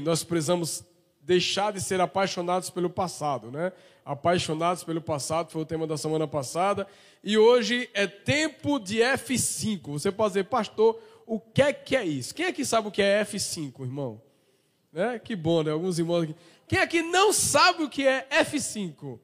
nós precisamos deixar de ser apaixonados pelo passado, né? Apaixonados pelo passado foi o tema da semana passada. E hoje é tempo de F5. Você pode dizer, pastor, o que é que é isso? Quem aqui sabe o que é F5, irmão? Né? Que bom, né? Alguns irmãos aqui. Quem aqui não sabe o que é F5?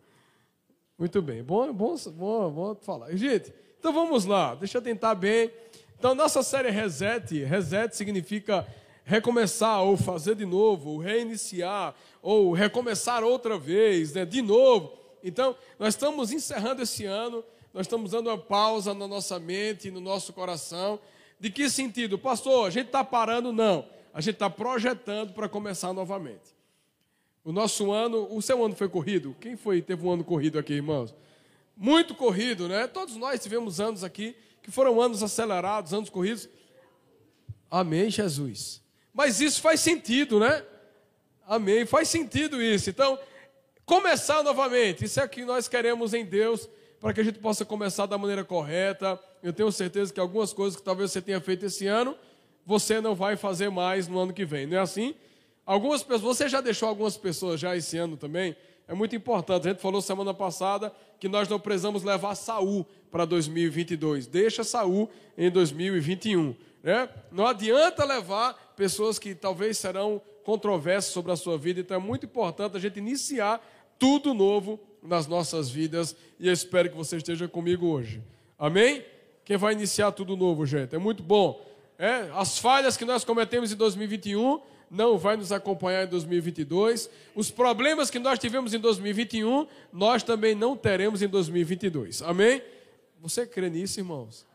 Muito bem, bom, bom, bom, bom falar. Gente, então vamos lá, deixa eu tentar bem. Então, nossa série Reset, Reset significa recomeçar, ou fazer de novo, ou reiniciar, ou recomeçar outra vez, né, de novo. Então, nós estamos encerrando esse ano, nós estamos dando uma pausa na nossa mente, no nosso coração. De que sentido? Pastor, a gente está parando? Não. A gente está projetando para começar novamente. O nosso ano, o seu ano foi corrido? Quem foi teve um ano corrido aqui, irmãos? Muito corrido, né? Todos nós tivemos anos aqui que foram anos acelerados, anos corridos. Amém, Jesus. Mas isso faz sentido, né? Amém. Faz sentido isso. Então, começar novamente. Isso é o que nós queremos em Deus, para que a gente possa começar da maneira correta. Eu tenho certeza que algumas coisas que talvez você tenha feito esse ano, você não vai fazer mais no ano que vem. Não é assim? Algumas pessoas, você já deixou algumas pessoas já esse ano também? É muito importante. A gente falou semana passada que nós não precisamos levar Saul para 2022. Deixa Saul em 2021. Né? Não adianta levar pessoas que talvez serão controversas sobre a sua vida. Então é muito importante a gente iniciar tudo novo nas nossas vidas. E eu espero que você esteja comigo hoje. Amém? Quem vai iniciar tudo novo, gente? É muito bom. É, as falhas que nós cometemos em 2021 não vai nos acompanhar em 2022. Os problemas que nós tivemos em 2021, nós também não teremos em 2022. Amém? Você crê nisso, irmãos?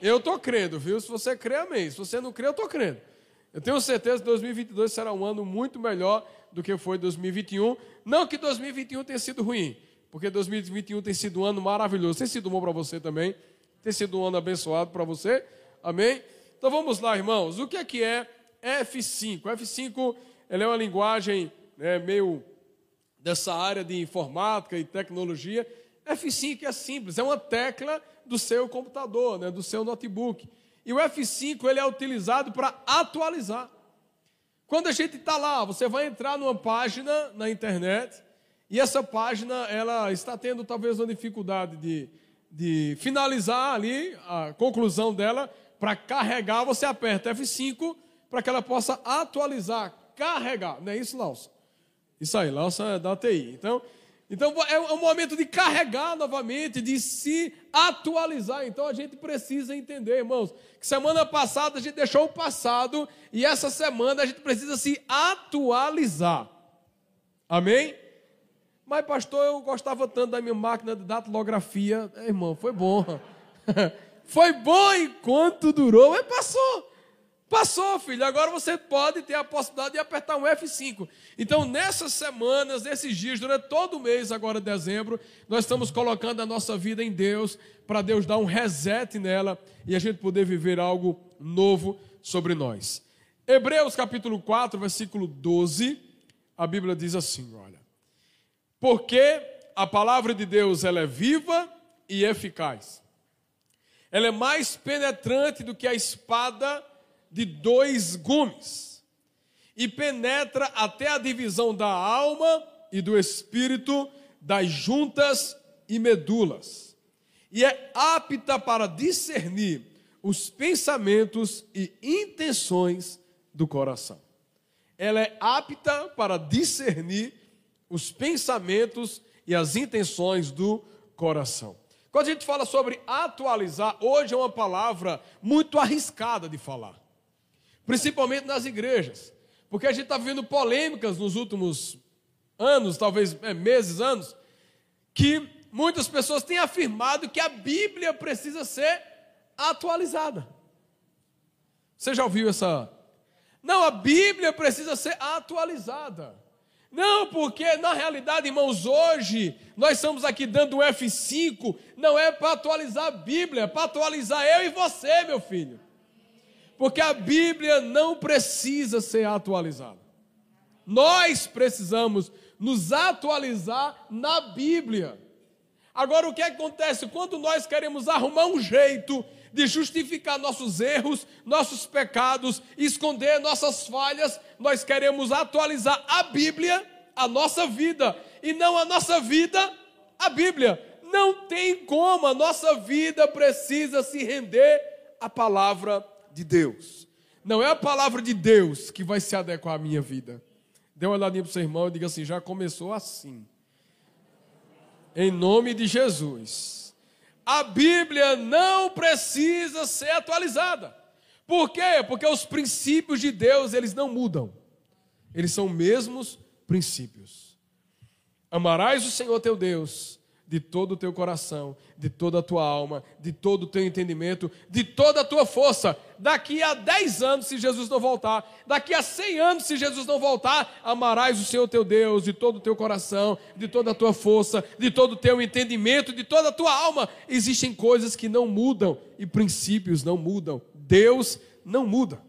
Eu estou crendo, viu? Se você crê, amém. Se você não crê, eu estou crendo. Eu tenho certeza que 2022 será um ano muito melhor do que foi 2021. Não que 2021 tenha sido ruim, porque 2021 tem sido um ano maravilhoso. Tem sido bom para você também. Tem sido um ano abençoado para você. Amém? Então vamos lá, irmãos. O que é que é F5? F5 ela é uma linguagem né, meio dessa área de informática e tecnologia. F5 é simples, é uma tecla do seu computador, né, do seu notebook. E o F5 ele é utilizado para atualizar. Quando a gente está lá, você vai entrar numa página na internet e essa página ela está tendo talvez uma dificuldade de, de finalizar ali a conclusão dela para carregar. Você aperta F5 para que ela possa atualizar, carregar. Não é isso, Lausa? Isso aí, Lausa é da TI. Então, então é um momento de carregar novamente, de se atualizar. Então a gente precisa entender, irmãos, que semana passada a gente deixou o passado e essa semana a gente precisa se atualizar. Amém? Mas, pastor, eu gostava tanto da minha máquina de datilografia. É, irmão, foi bom. foi bom enquanto durou, mas passou. Passou, filho. Agora você pode ter a possibilidade de apertar um F5. Então, nessas semanas, nesses dias, durante todo o mês, agora dezembro, nós estamos colocando a nossa vida em Deus, para Deus dar um reset nela e a gente poder viver algo novo sobre nós. Hebreus capítulo 4, versículo 12, a Bíblia diz assim: olha. Porque a palavra de Deus ela é viva e eficaz. Ela é mais penetrante do que a espada de dois gumes e penetra até a divisão da alma e do espírito, das juntas e medulas, e é apta para discernir os pensamentos e intenções do coração. Ela é apta para discernir os pensamentos e as intenções do coração. Quando a gente fala sobre atualizar, hoje é uma palavra muito arriscada de falar principalmente nas igrejas, porque a gente está vendo polêmicas nos últimos anos, talvez é, meses, anos, que muitas pessoas têm afirmado que a Bíblia precisa ser atualizada. Você já ouviu essa? Não, a Bíblia precisa ser atualizada. Não, porque na realidade, irmãos, hoje nós estamos aqui dando um F5, não é para atualizar a Bíblia, é para atualizar eu e você, meu filho. Porque a Bíblia não precisa ser atualizada. Nós precisamos nos atualizar na Bíblia. Agora, o que acontece quando nós queremos arrumar um jeito de justificar nossos erros, nossos pecados, esconder nossas falhas, nós queremos atualizar a Bíblia, a nossa vida, e não a nossa vida, a Bíblia. Não tem como, a nossa vida precisa se render à palavra de Deus. Não é a palavra de Deus que vai se adequar à minha vida. Dê uma olhadinha para o seu irmão e diga assim: já começou assim. Em nome de Jesus. A Bíblia não precisa ser atualizada. Por quê? Porque os princípios de Deus, eles não mudam. Eles são mesmos princípios. Amarás o Senhor teu Deus de todo o teu coração, de toda a tua alma, de todo o teu entendimento, de toda a tua força. Daqui a 10 anos, se Jesus não voltar, daqui a 100 anos, se Jesus não voltar, amarás o Senhor teu Deus de todo o teu coração, de toda a tua força, de todo o teu entendimento, de toda a tua alma. Existem coisas que não mudam e princípios não mudam. Deus não muda.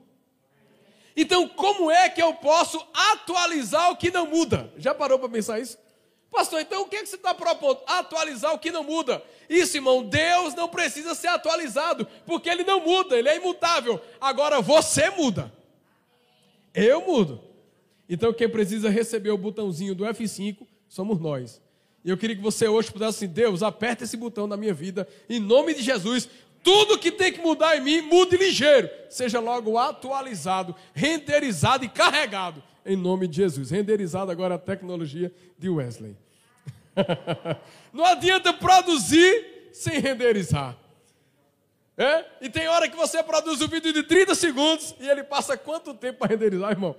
Então, como é que eu posso atualizar o que não muda? Já parou para pensar isso? Pastor, então o que, é que você está propondo? Atualizar o que não muda. Isso, irmão, Deus não precisa ser atualizado, porque Ele não muda, Ele é imutável. Agora você muda. Eu mudo. Então quem precisa receber o botãozinho do F5 somos nós. E eu queria que você hoje pudesse assim, Deus, aperta esse botão na minha vida, em nome de Jesus. Tudo que tem que mudar em mim, mude ligeiro. Seja logo atualizado, renderizado e carregado em nome de Jesus. Renderizado agora a tecnologia de Wesley. Não adianta produzir sem renderizar. É? E tem hora que você produz um vídeo de 30 segundos e ele passa quanto tempo para renderizar, irmão?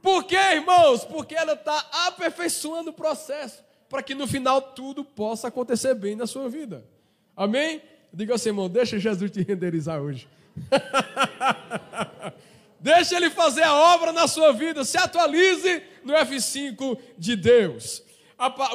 Por quê, irmãos? Porque ela está aperfeiçoando o processo para que no final tudo possa acontecer bem na sua vida. Amém? Diga assim, irmão, deixa Jesus te renderizar hoje. Deixa ele fazer a obra na sua vida. Se atualize no F5 de Deus.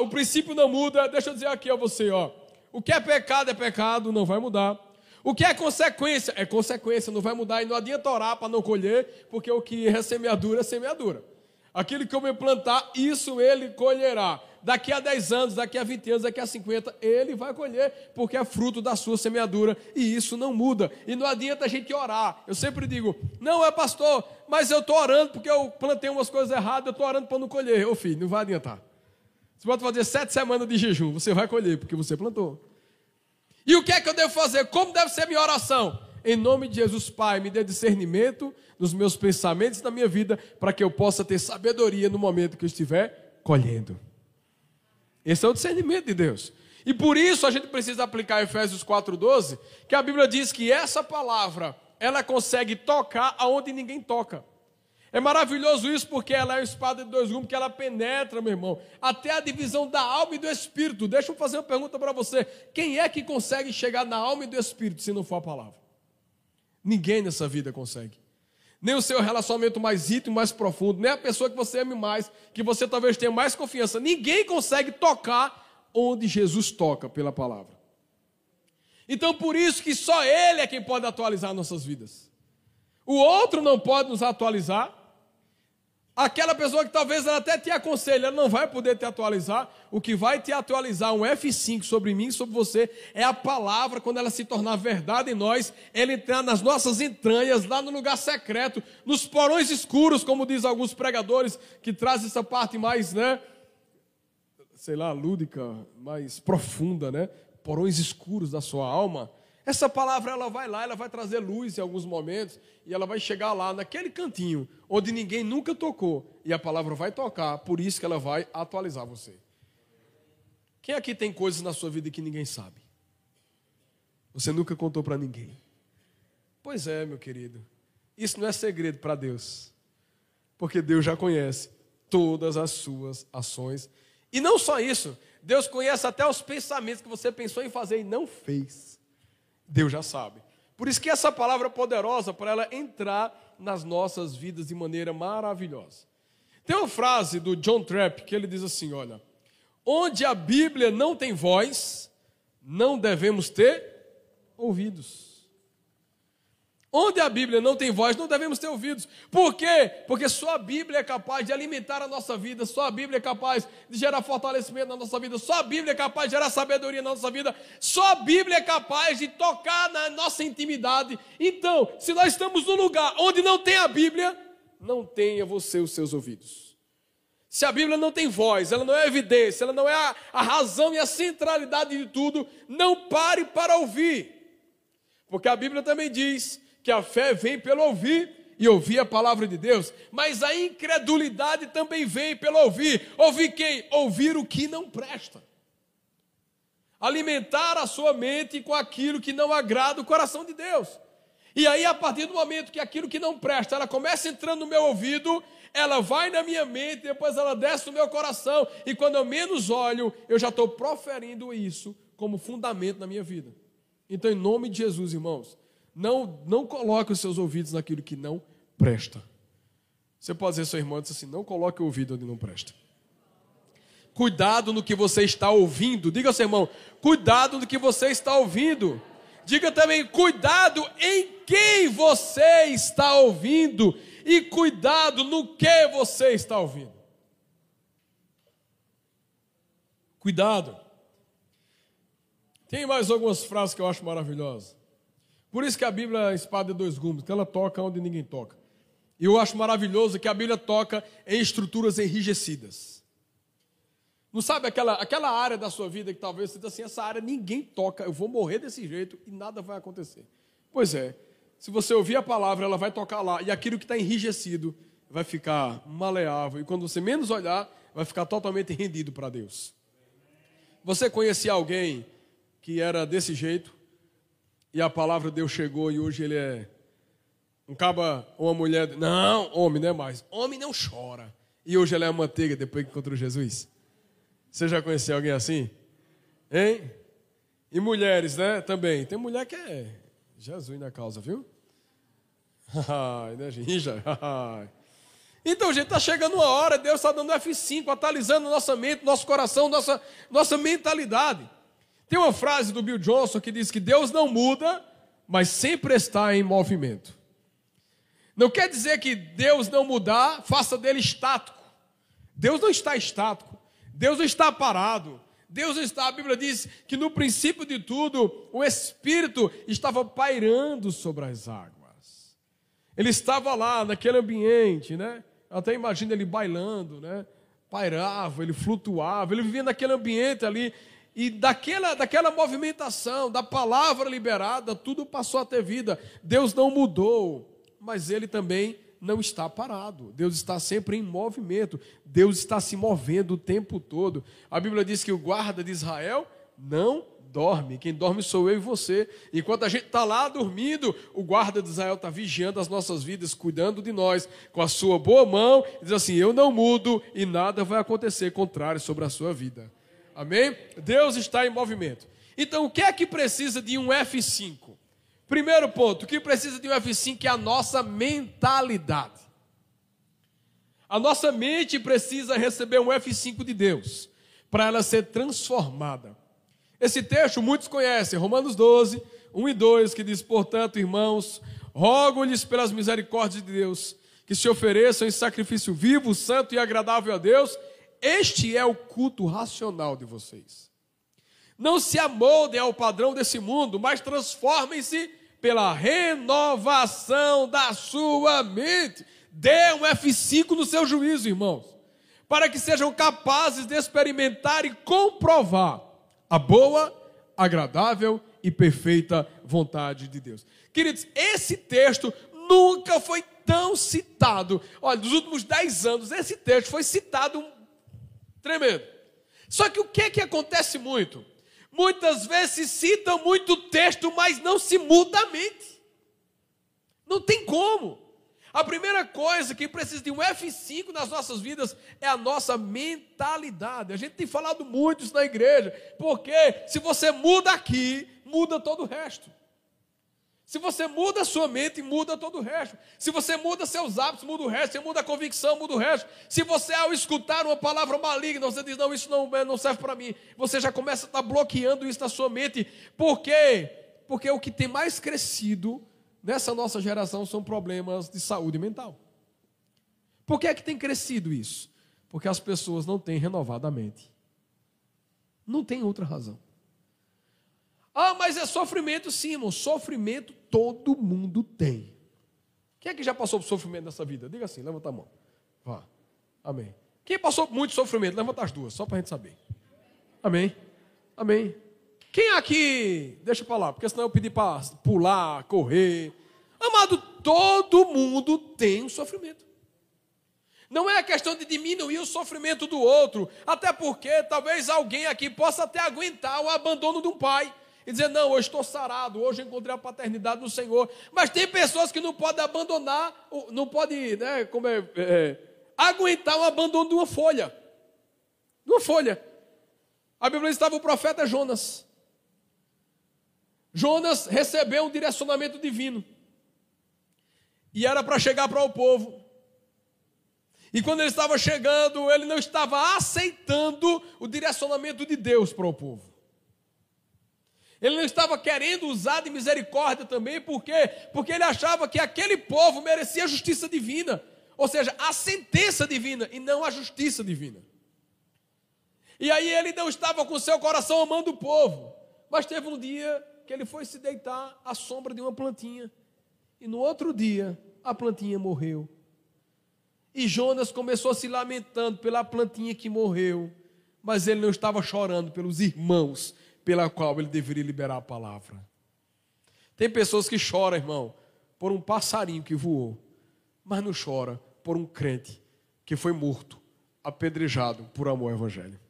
O princípio não muda. Deixa eu dizer aqui a você, ó. O que é pecado é pecado, não vai mudar. O que é consequência é consequência, não vai mudar e não adianta orar para não colher, porque o que é semeadura é semeadura. Aquilo que eu me plantar, isso ele colherá daqui a 10 anos, daqui a 20 anos, daqui a 50, ele vai colher, porque é fruto da sua semeadura e isso não muda. E não adianta a gente orar. Eu sempre digo: não é pastor, mas eu estou orando porque eu plantei umas coisas erradas, eu estou orando para não colher. Ô filho, não vai adiantar. Você pode fazer sete semanas de jejum, você vai colher, porque você plantou. E o que é que eu devo fazer? Como deve ser minha oração? Em nome de Jesus, Pai, me dê discernimento nos meus pensamentos e na minha vida, para que eu possa ter sabedoria no momento que eu estiver colhendo. Esse é o discernimento de Deus. E por isso a gente precisa aplicar Efésios 4:12, que a Bíblia diz que essa palavra, ela consegue tocar aonde ninguém toca. É maravilhoso isso porque ela é uma espada de dois gumes que ela penetra, meu irmão, até a divisão da alma e do espírito. Deixa eu fazer uma pergunta para você: quem é que consegue chegar na alma e do espírito se não for a palavra? Ninguém nessa vida consegue nem o seu relacionamento mais íntimo, mais profundo, nem a pessoa que você ame mais, que você talvez tenha mais confiança. Ninguém consegue tocar onde Jesus toca pela palavra. Então, por isso que só Ele é quem pode atualizar nossas vidas. O outro não pode nos atualizar, Aquela pessoa que talvez ela até te aconselhe, ela não vai poder te atualizar. O que vai te atualizar, um F5 sobre mim, sobre você, é a palavra, quando ela se tornar verdade em nós, ela entrar nas nossas entranhas, lá no lugar secreto, nos porões escuros, como diz alguns pregadores, que traz essa parte mais, né? Sei lá, lúdica, mais profunda, né? Porões escuros da sua alma. Essa palavra ela vai lá, ela vai trazer luz em alguns momentos e ela vai chegar lá naquele cantinho onde ninguém nunca tocou e a palavra vai tocar, por isso que ela vai atualizar você. Quem aqui tem coisas na sua vida que ninguém sabe? Você nunca contou para ninguém. Pois é, meu querido. Isso não é segredo para Deus. Porque Deus já conhece todas as suas ações. E não só isso, Deus conhece até os pensamentos que você pensou em fazer e não fez. Deus já sabe. Por isso que essa palavra é poderosa para ela entrar nas nossas vidas de maneira maravilhosa. Tem uma frase do John Trapp que ele diz assim: olha, onde a Bíblia não tem voz, não devemos ter ouvidos. Onde a Bíblia não tem voz, não devemos ter ouvidos. Por quê? Porque só a Bíblia é capaz de alimentar a nossa vida, só a Bíblia é capaz de gerar fortalecimento na nossa vida, só a Bíblia é capaz de gerar sabedoria na nossa vida, só a Bíblia é capaz de tocar na nossa intimidade. Então, se nós estamos num lugar onde não tem a Bíblia, não tenha você os seus ouvidos. Se a Bíblia não tem voz, ela não é evidência, ela não é a, a razão e a centralidade de tudo, não pare para ouvir. Porque a Bíblia também diz que a fé vem pelo ouvir e ouvir a palavra de Deus, mas a incredulidade também vem pelo ouvir. Ouvir quem? Ouvir o que não presta. Alimentar a sua mente com aquilo que não agrada o coração de Deus. E aí, a partir do momento que aquilo que não presta, ela começa entrando no meu ouvido, ela vai na minha mente, depois ela desce no meu coração, e quando eu menos olho, eu já estou proferindo isso como fundamento na minha vida. Então, em nome de Jesus, irmãos, não, não coloque os seus ouvidos naquilo que não presta. Você pode dizer seu irmão assim: não coloque o ouvido onde não presta. Cuidado no que você está ouvindo. Diga ao seu irmão: cuidado no que você está ouvindo. Diga também: cuidado em quem você está ouvindo. E cuidado no que você está ouvindo. Cuidado. Tem mais algumas frases que eu acho maravilhosas. Por isso que a Bíblia é a espada de dois gumes, que ela toca onde ninguém toca. E eu acho maravilhoso que a Bíblia toca em estruturas enrijecidas. Não sabe aquela, aquela área da sua vida que talvez você diga assim, essa área ninguém toca, eu vou morrer desse jeito e nada vai acontecer. Pois é, se você ouvir a palavra, ela vai tocar lá, e aquilo que está enrijecido vai ficar maleável, e quando você menos olhar, vai ficar totalmente rendido para Deus. Você conhecia alguém que era desse jeito? E a palavra de Deus chegou e hoje ele é um caba ou uma mulher. Não, homem não é mais. Homem não chora. E hoje ele é a manteiga depois que encontrou Jesus. Você já conheceu alguém assim? Hein? E mulheres, né? Também. Tem mulher que é Jesus na causa, viu? né, então, gente, está chegando uma hora, Deus está dando F5, atualizando nossa mente, nosso coração, nossa, nossa mentalidade. Tem uma frase do Bill Johnson que diz que Deus não muda, mas sempre está em movimento. Não quer dizer que Deus não mudar, faça dele estático. Deus não está estático. Deus não está parado. Deus está, a Bíblia diz que no princípio de tudo, o Espírito estava pairando sobre as águas. Ele estava lá, naquele ambiente, né? Até imagino ele bailando, né? Pairava, ele flutuava, ele vivia naquele ambiente ali. E daquela, daquela movimentação, da palavra liberada, tudo passou a ter vida. Deus não mudou, mas ele também não está parado. Deus está sempre em movimento. Deus está se movendo o tempo todo. A Bíblia diz que o guarda de Israel não dorme. Quem dorme sou eu e você. Enquanto a gente está lá dormindo, o guarda de Israel está vigiando as nossas vidas, cuidando de nós, com a sua boa mão, diz assim: Eu não mudo e nada vai acontecer contrário sobre a sua vida. Amém? Deus está em movimento. Então, o que é que precisa de um F5? Primeiro ponto, o que precisa de um F5 é a nossa mentalidade. A nossa mente precisa receber um F5 de Deus, para ela ser transformada. Esse texto muitos conhecem, Romanos 12, 1 e 2, que diz: Portanto, irmãos, rogo-lhes pelas misericórdias de Deus, que se ofereçam em sacrifício vivo, santo e agradável a Deus, este é o culto racional de vocês. Não se amoldem ao padrão desse mundo, mas transformem-se pela renovação da sua mente. Dê um F5 no seu juízo, irmãos, para que sejam capazes de experimentar e comprovar a boa, agradável e perfeita vontade de Deus. Queridos, esse texto nunca foi tão citado. Olha, nos últimos dez anos, esse texto foi citado Tremendo. Só que o que que acontece muito? Muitas vezes se cita muito texto, mas não se muda a mente. Não tem como. A primeira coisa que precisa de um F5 nas nossas vidas é a nossa mentalidade. A gente tem falado muito isso na igreja, porque se você muda aqui, muda todo o resto. Se você muda a sua mente, muda todo o resto. Se você muda seus hábitos, muda o resto. Se muda a convicção, muda o resto. Se você, ao escutar uma palavra maligna, você diz: Não, isso não, é, não serve para mim. Você já começa a estar bloqueando isso na sua mente. Por quê? Porque o que tem mais crescido nessa nossa geração são problemas de saúde mental. Por que é que tem crescido isso? Porque as pessoas não têm renovado a mente. Não tem outra razão. Ah, mas é sofrimento, sim, irmão. Sofrimento todo mundo tem. Quem é que já passou por sofrimento nessa vida? Diga assim, levanta a mão. Vá. Amém. Quem passou por muito sofrimento? Levanta as duas, só para a gente saber. Amém. Amém. Quem aqui, deixa para lá, porque senão eu pedi para pular, correr. Amado, todo mundo tem um sofrimento. Não é questão de diminuir o sofrimento do outro, até porque talvez alguém aqui possa até aguentar o abandono de um pai e dizer: Não, hoje estou sarado, hoje encontrei a paternidade do Senhor. Mas tem pessoas que não podem abandonar, não podem, né, como é, é, aguentar o abandono de uma folha. De uma folha. A Bíblia estava o profeta Jonas. Jonas recebeu um direcionamento divino. E era para chegar para o povo. E quando ele estava chegando, ele não estava aceitando o direcionamento de Deus para o povo. Ele não estava querendo usar de misericórdia também, por quê? Porque ele achava que aquele povo merecia a justiça divina, ou seja, a sentença divina e não a justiça divina. E aí ele não estava com seu coração amando o povo, mas teve um dia que ele foi se deitar à sombra de uma plantinha. E no outro dia, a plantinha morreu. E Jonas começou se lamentando pela plantinha que morreu, mas ele não estava chorando pelos irmãos pela qual ele deveria liberar a palavra. Tem pessoas que choram, irmão, por um passarinho que voou, mas não chora por um crente que foi morto, apedrejado por amor ao evangelho.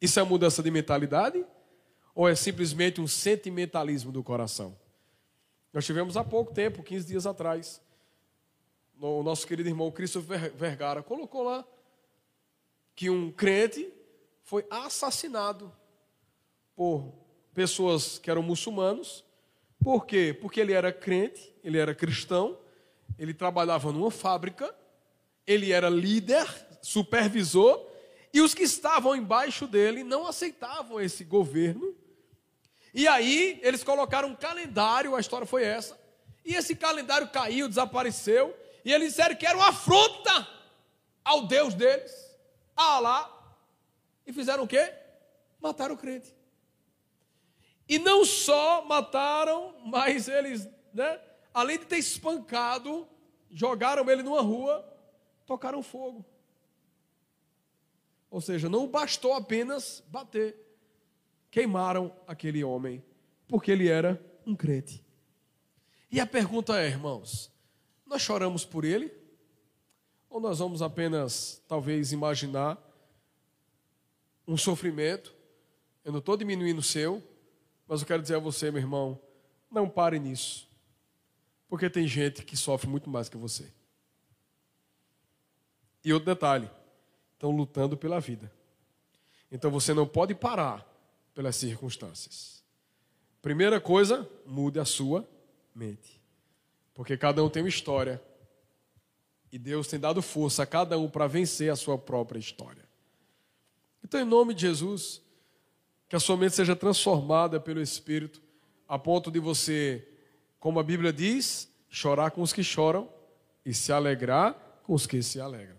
Isso é mudança de mentalidade? Ou é simplesmente um sentimentalismo do coração? Nós tivemos há pouco tempo, 15 dias atrás, o nosso querido irmão Christopher Vergara colocou lá que um crente foi assassinado por pessoas que eram muçulmanos. Por quê? Porque ele era crente, ele era cristão, ele trabalhava numa fábrica, ele era líder, supervisor, e os que estavam embaixo dele não aceitavam esse governo e aí eles colocaram um calendário, a história foi essa. E esse calendário caiu, desapareceu. E eles disseram que era uma afronta ao Deus deles, a Alá. E fizeram o quê? Mataram o crente. E não só mataram, mas eles, né, além de ter espancado, jogaram ele numa rua, tocaram fogo. Ou seja, não bastou apenas bater queimaram aquele homem, porque ele era um crente. E a pergunta é, irmãos, nós choramos por ele? Ou nós vamos apenas, talvez, imaginar um sofrimento? Eu não estou diminuindo o seu, mas eu quero dizer a você, meu irmão, não pare nisso. Porque tem gente que sofre muito mais que você. E outro detalhe: estão lutando pela vida. Então você não pode parar pelas circunstâncias. Primeira coisa, mude a sua mente. Porque cada um tem uma história. E Deus tem dado força a cada um para vencer a sua própria história. Então, em nome de Jesus, que a sua mente seja transformada pelo Espírito, a ponto de você, como a Bíblia diz, chorar com os que choram e se alegrar com os que se alegram.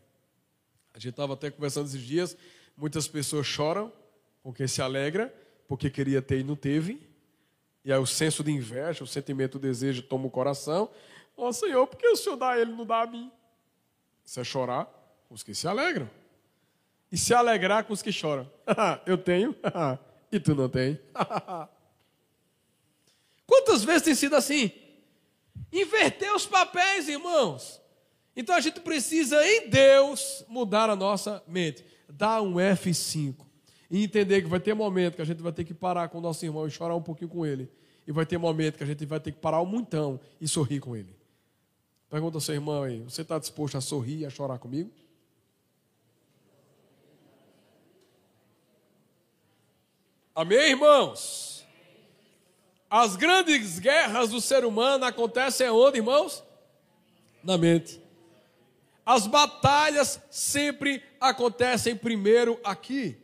A gente estava até conversando esses dias, muitas pessoas choram com quem se alegra porque queria ter e não teve. E aí o senso de inveja, o sentimento, o desejo toma o coração. Ó oh, Senhor, por que o Senhor dá a ele não dá a mim? Isso é chorar com os que se alegram. E se alegrar com os que choram. Eu tenho e tu não tem. Quantas vezes tem sido assim? Inverter os papéis, irmãos. Então a gente precisa, em Deus, mudar a nossa mente. Dá um F5. E entender que vai ter momento que a gente vai ter que parar com o nosso irmão e chorar um pouquinho com ele. E vai ter momento que a gente vai ter que parar um montão e sorrir com ele. Pergunta ao seu irmão aí: você está disposto a sorrir e a chorar comigo? Amém, irmãos? As grandes guerras do ser humano acontecem onde, irmãos? Na mente. As batalhas sempre acontecem primeiro aqui.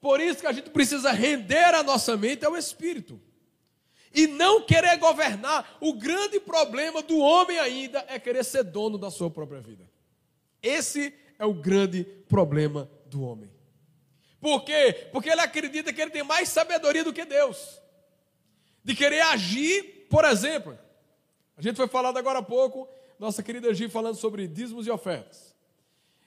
Por isso que a gente precisa render a nossa mente ao Espírito. e não querer governar. O grande problema do homem ainda é querer ser dono da sua própria vida. Esse é o grande problema do homem. Por quê? Porque ele acredita que ele tem mais sabedoria do que Deus. De querer agir, por exemplo. A gente foi falado agora há pouco, nossa querida Gi falando sobre dízimos e ofertas.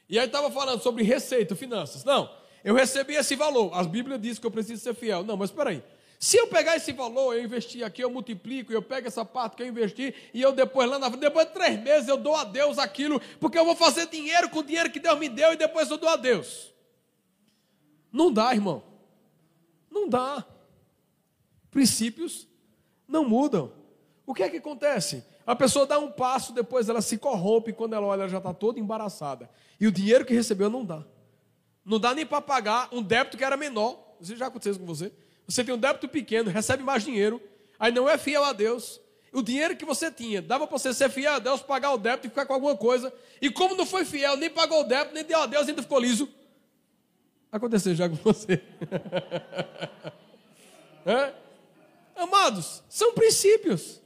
E aí estava falando sobre receita, finanças. Não, eu recebi esse valor. A Bíblia diz que eu preciso ser fiel. Não, mas espera aí. Se eu pegar esse valor, eu investir aqui, eu multiplico, eu pego essa parte que eu investi e eu depois lá na depois de três meses eu dou a Deus aquilo, porque eu vou fazer dinheiro com o dinheiro que Deus me deu e depois eu dou a Deus. Não dá, irmão. Não dá. Princípios não mudam. O que é que acontece? A pessoa dá um passo, depois ela se corrompe, quando ela olha, ela já está toda embaraçada. E o dinheiro que recebeu não dá. Não dá nem para pagar um débito que era menor. Isso já aconteceu com você? Você tem um débito pequeno, recebe mais dinheiro, aí não é fiel a Deus. O dinheiro que você tinha, dava para você ser fiel a Deus, pagar o débito e ficar com alguma coisa. E como não foi fiel, nem pagou o débito, nem deu a Deus, ainda ficou liso. Aconteceu já com você. é? Amados, são princípios.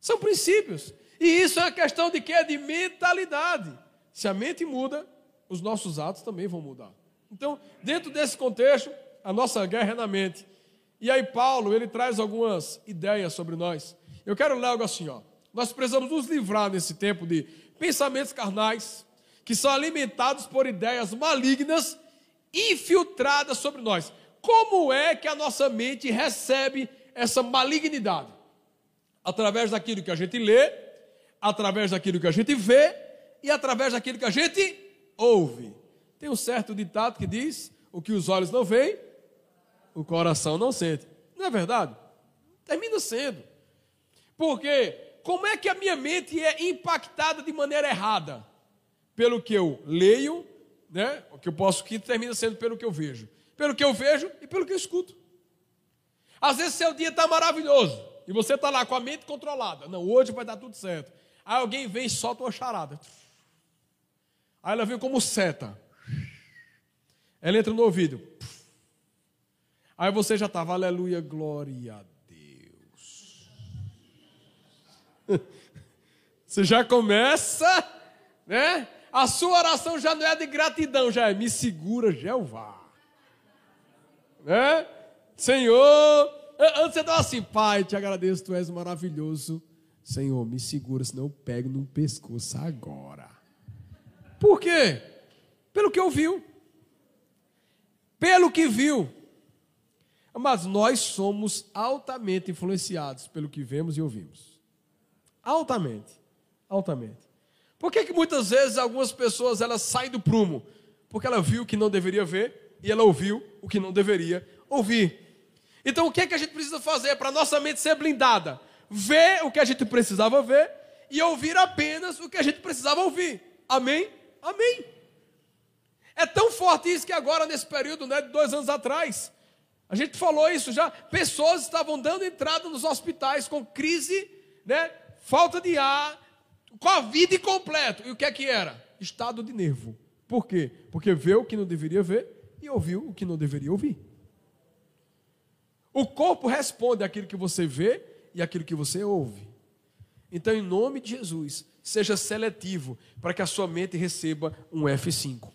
São princípios. E isso é uma questão de quê? De mentalidade. Se a mente muda, os nossos atos também vão mudar. Então, dentro desse contexto, a nossa guerra é na mente. E aí Paulo, ele traz algumas ideias sobre nós. Eu quero ler algo assim, ó. Nós precisamos nos livrar nesse tempo de pensamentos carnais que são alimentados por ideias malignas infiltradas sobre nós. Como é que a nossa mente recebe essa malignidade? Através daquilo que a gente lê, através daquilo que a gente vê e através daquilo que a gente ouve. Tem um certo ditado que diz: o que os olhos não veem, o coração não sente. Não é verdade? Termina sendo. Porque como é que a minha mente é impactada de maneira errada? Pelo que eu leio, né? O que eu posso que termina sendo pelo que eu vejo. Pelo que eu vejo e pelo que eu escuto. Às vezes seu dia está maravilhoso e você está lá com a mente controlada. Não, hoje vai dar tudo certo. Aí alguém vem e solta uma charada. Aí ela vem como seta. Ela entra no ouvido. Aí você já estava, aleluia, glória a Deus. Você já começa, né? A sua oração já não é de gratidão, já é me segura, Jeová. Né? Senhor, antes você estava assim, Pai, te agradeço, tu és maravilhoso. Senhor, me segura, senão eu pego no pescoço agora. Por quê? Pelo que ouviu. Pelo que viu. Mas nós somos altamente influenciados pelo que vemos e ouvimos. Altamente. Altamente. Por que, que muitas vezes algumas pessoas elas saem do prumo? Porque ela viu o que não deveria ver e ela ouviu o que não deveria ouvir. Então o que, é que a gente precisa fazer para nossa mente ser blindada? Ver o que a gente precisava ver e ouvir apenas o que a gente precisava ouvir. Amém? Amém. É tão forte isso que agora, nesse período né, de dois anos atrás, a gente falou isso já. Pessoas estavam dando entrada nos hospitais com crise, né? Falta de ar, Covid completo. E o que é que era? Estado de nervo. Por quê? Porque vê o que não deveria ver e ouviu o que não deveria ouvir. O corpo responde àquilo que você vê e àquilo que você ouve. Então, em nome de Jesus, seja seletivo para que a sua mente receba um F5.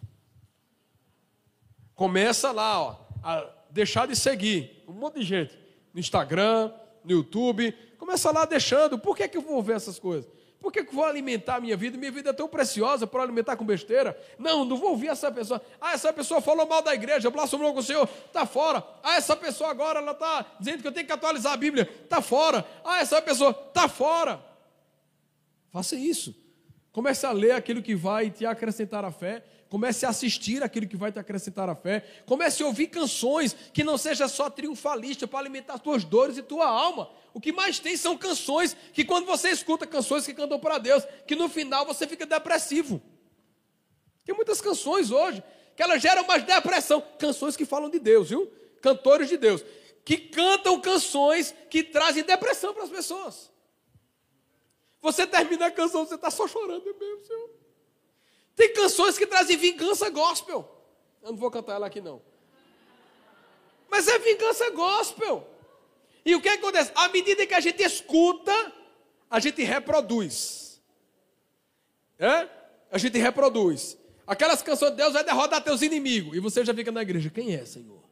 Começa lá, ó, a deixar de seguir um monte de gente no Instagram, no YouTube. Começa lá deixando. Por que, que eu vou ver essas coisas? Por que, que vou alimentar a minha vida? Minha vida é tão preciosa para alimentar com besteira. Não, não vou ouvir essa pessoa. Ah, essa pessoa falou mal da igreja, blasfemou com o Senhor, está fora. Ah, essa pessoa agora ela está dizendo que eu tenho que atualizar a Bíblia, está fora. Ah, essa pessoa está fora. Faça isso. Comece a ler aquilo que vai te acrescentar a fé. Comece a assistir aquilo que vai te acrescentar a fé. Comece a ouvir canções que não seja só triunfalista para alimentar tuas dores e tua alma. O que mais tem são canções que quando você escuta canções que cantam para Deus, que no final você fica depressivo. Tem muitas canções hoje que elas geram mais depressão. Canções que falam de Deus, viu? Cantores de Deus. Que cantam canções que trazem depressão para as pessoas. Você termina a canção, você está só chorando mesmo, Senhor. Tem canções que trazem vingança gospel. Eu não vou cantar ela aqui, não. Mas é vingança gospel. E o que acontece? À medida que a gente escuta, a gente reproduz. É? A gente reproduz. Aquelas canções de Deus vai derrotar teus inimigos. E você já fica na igreja. Quem é, Senhor?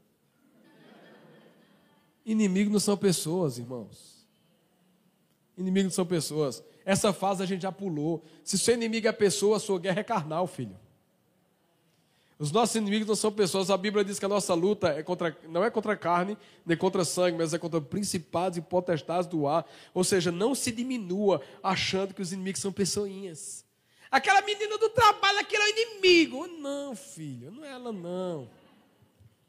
Inimigo não são pessoas, irmãos. Inimigo não são pessoas. Essa fase a gente já pulou. Se seu inimigo é pessoa, sua guerra é carnal, filho. Os nossos inimigos não são pessoas. A Bíblia diz que a nossa luta é contra, não é contra carne, nem contra sangue, mas é contra principados e potestades do ar. Ou seja, não se diminua achando que os inimigos são pessoinhas. Aquela menina do trabalho, aquele é o inimigo. Não, filho, não é ela não.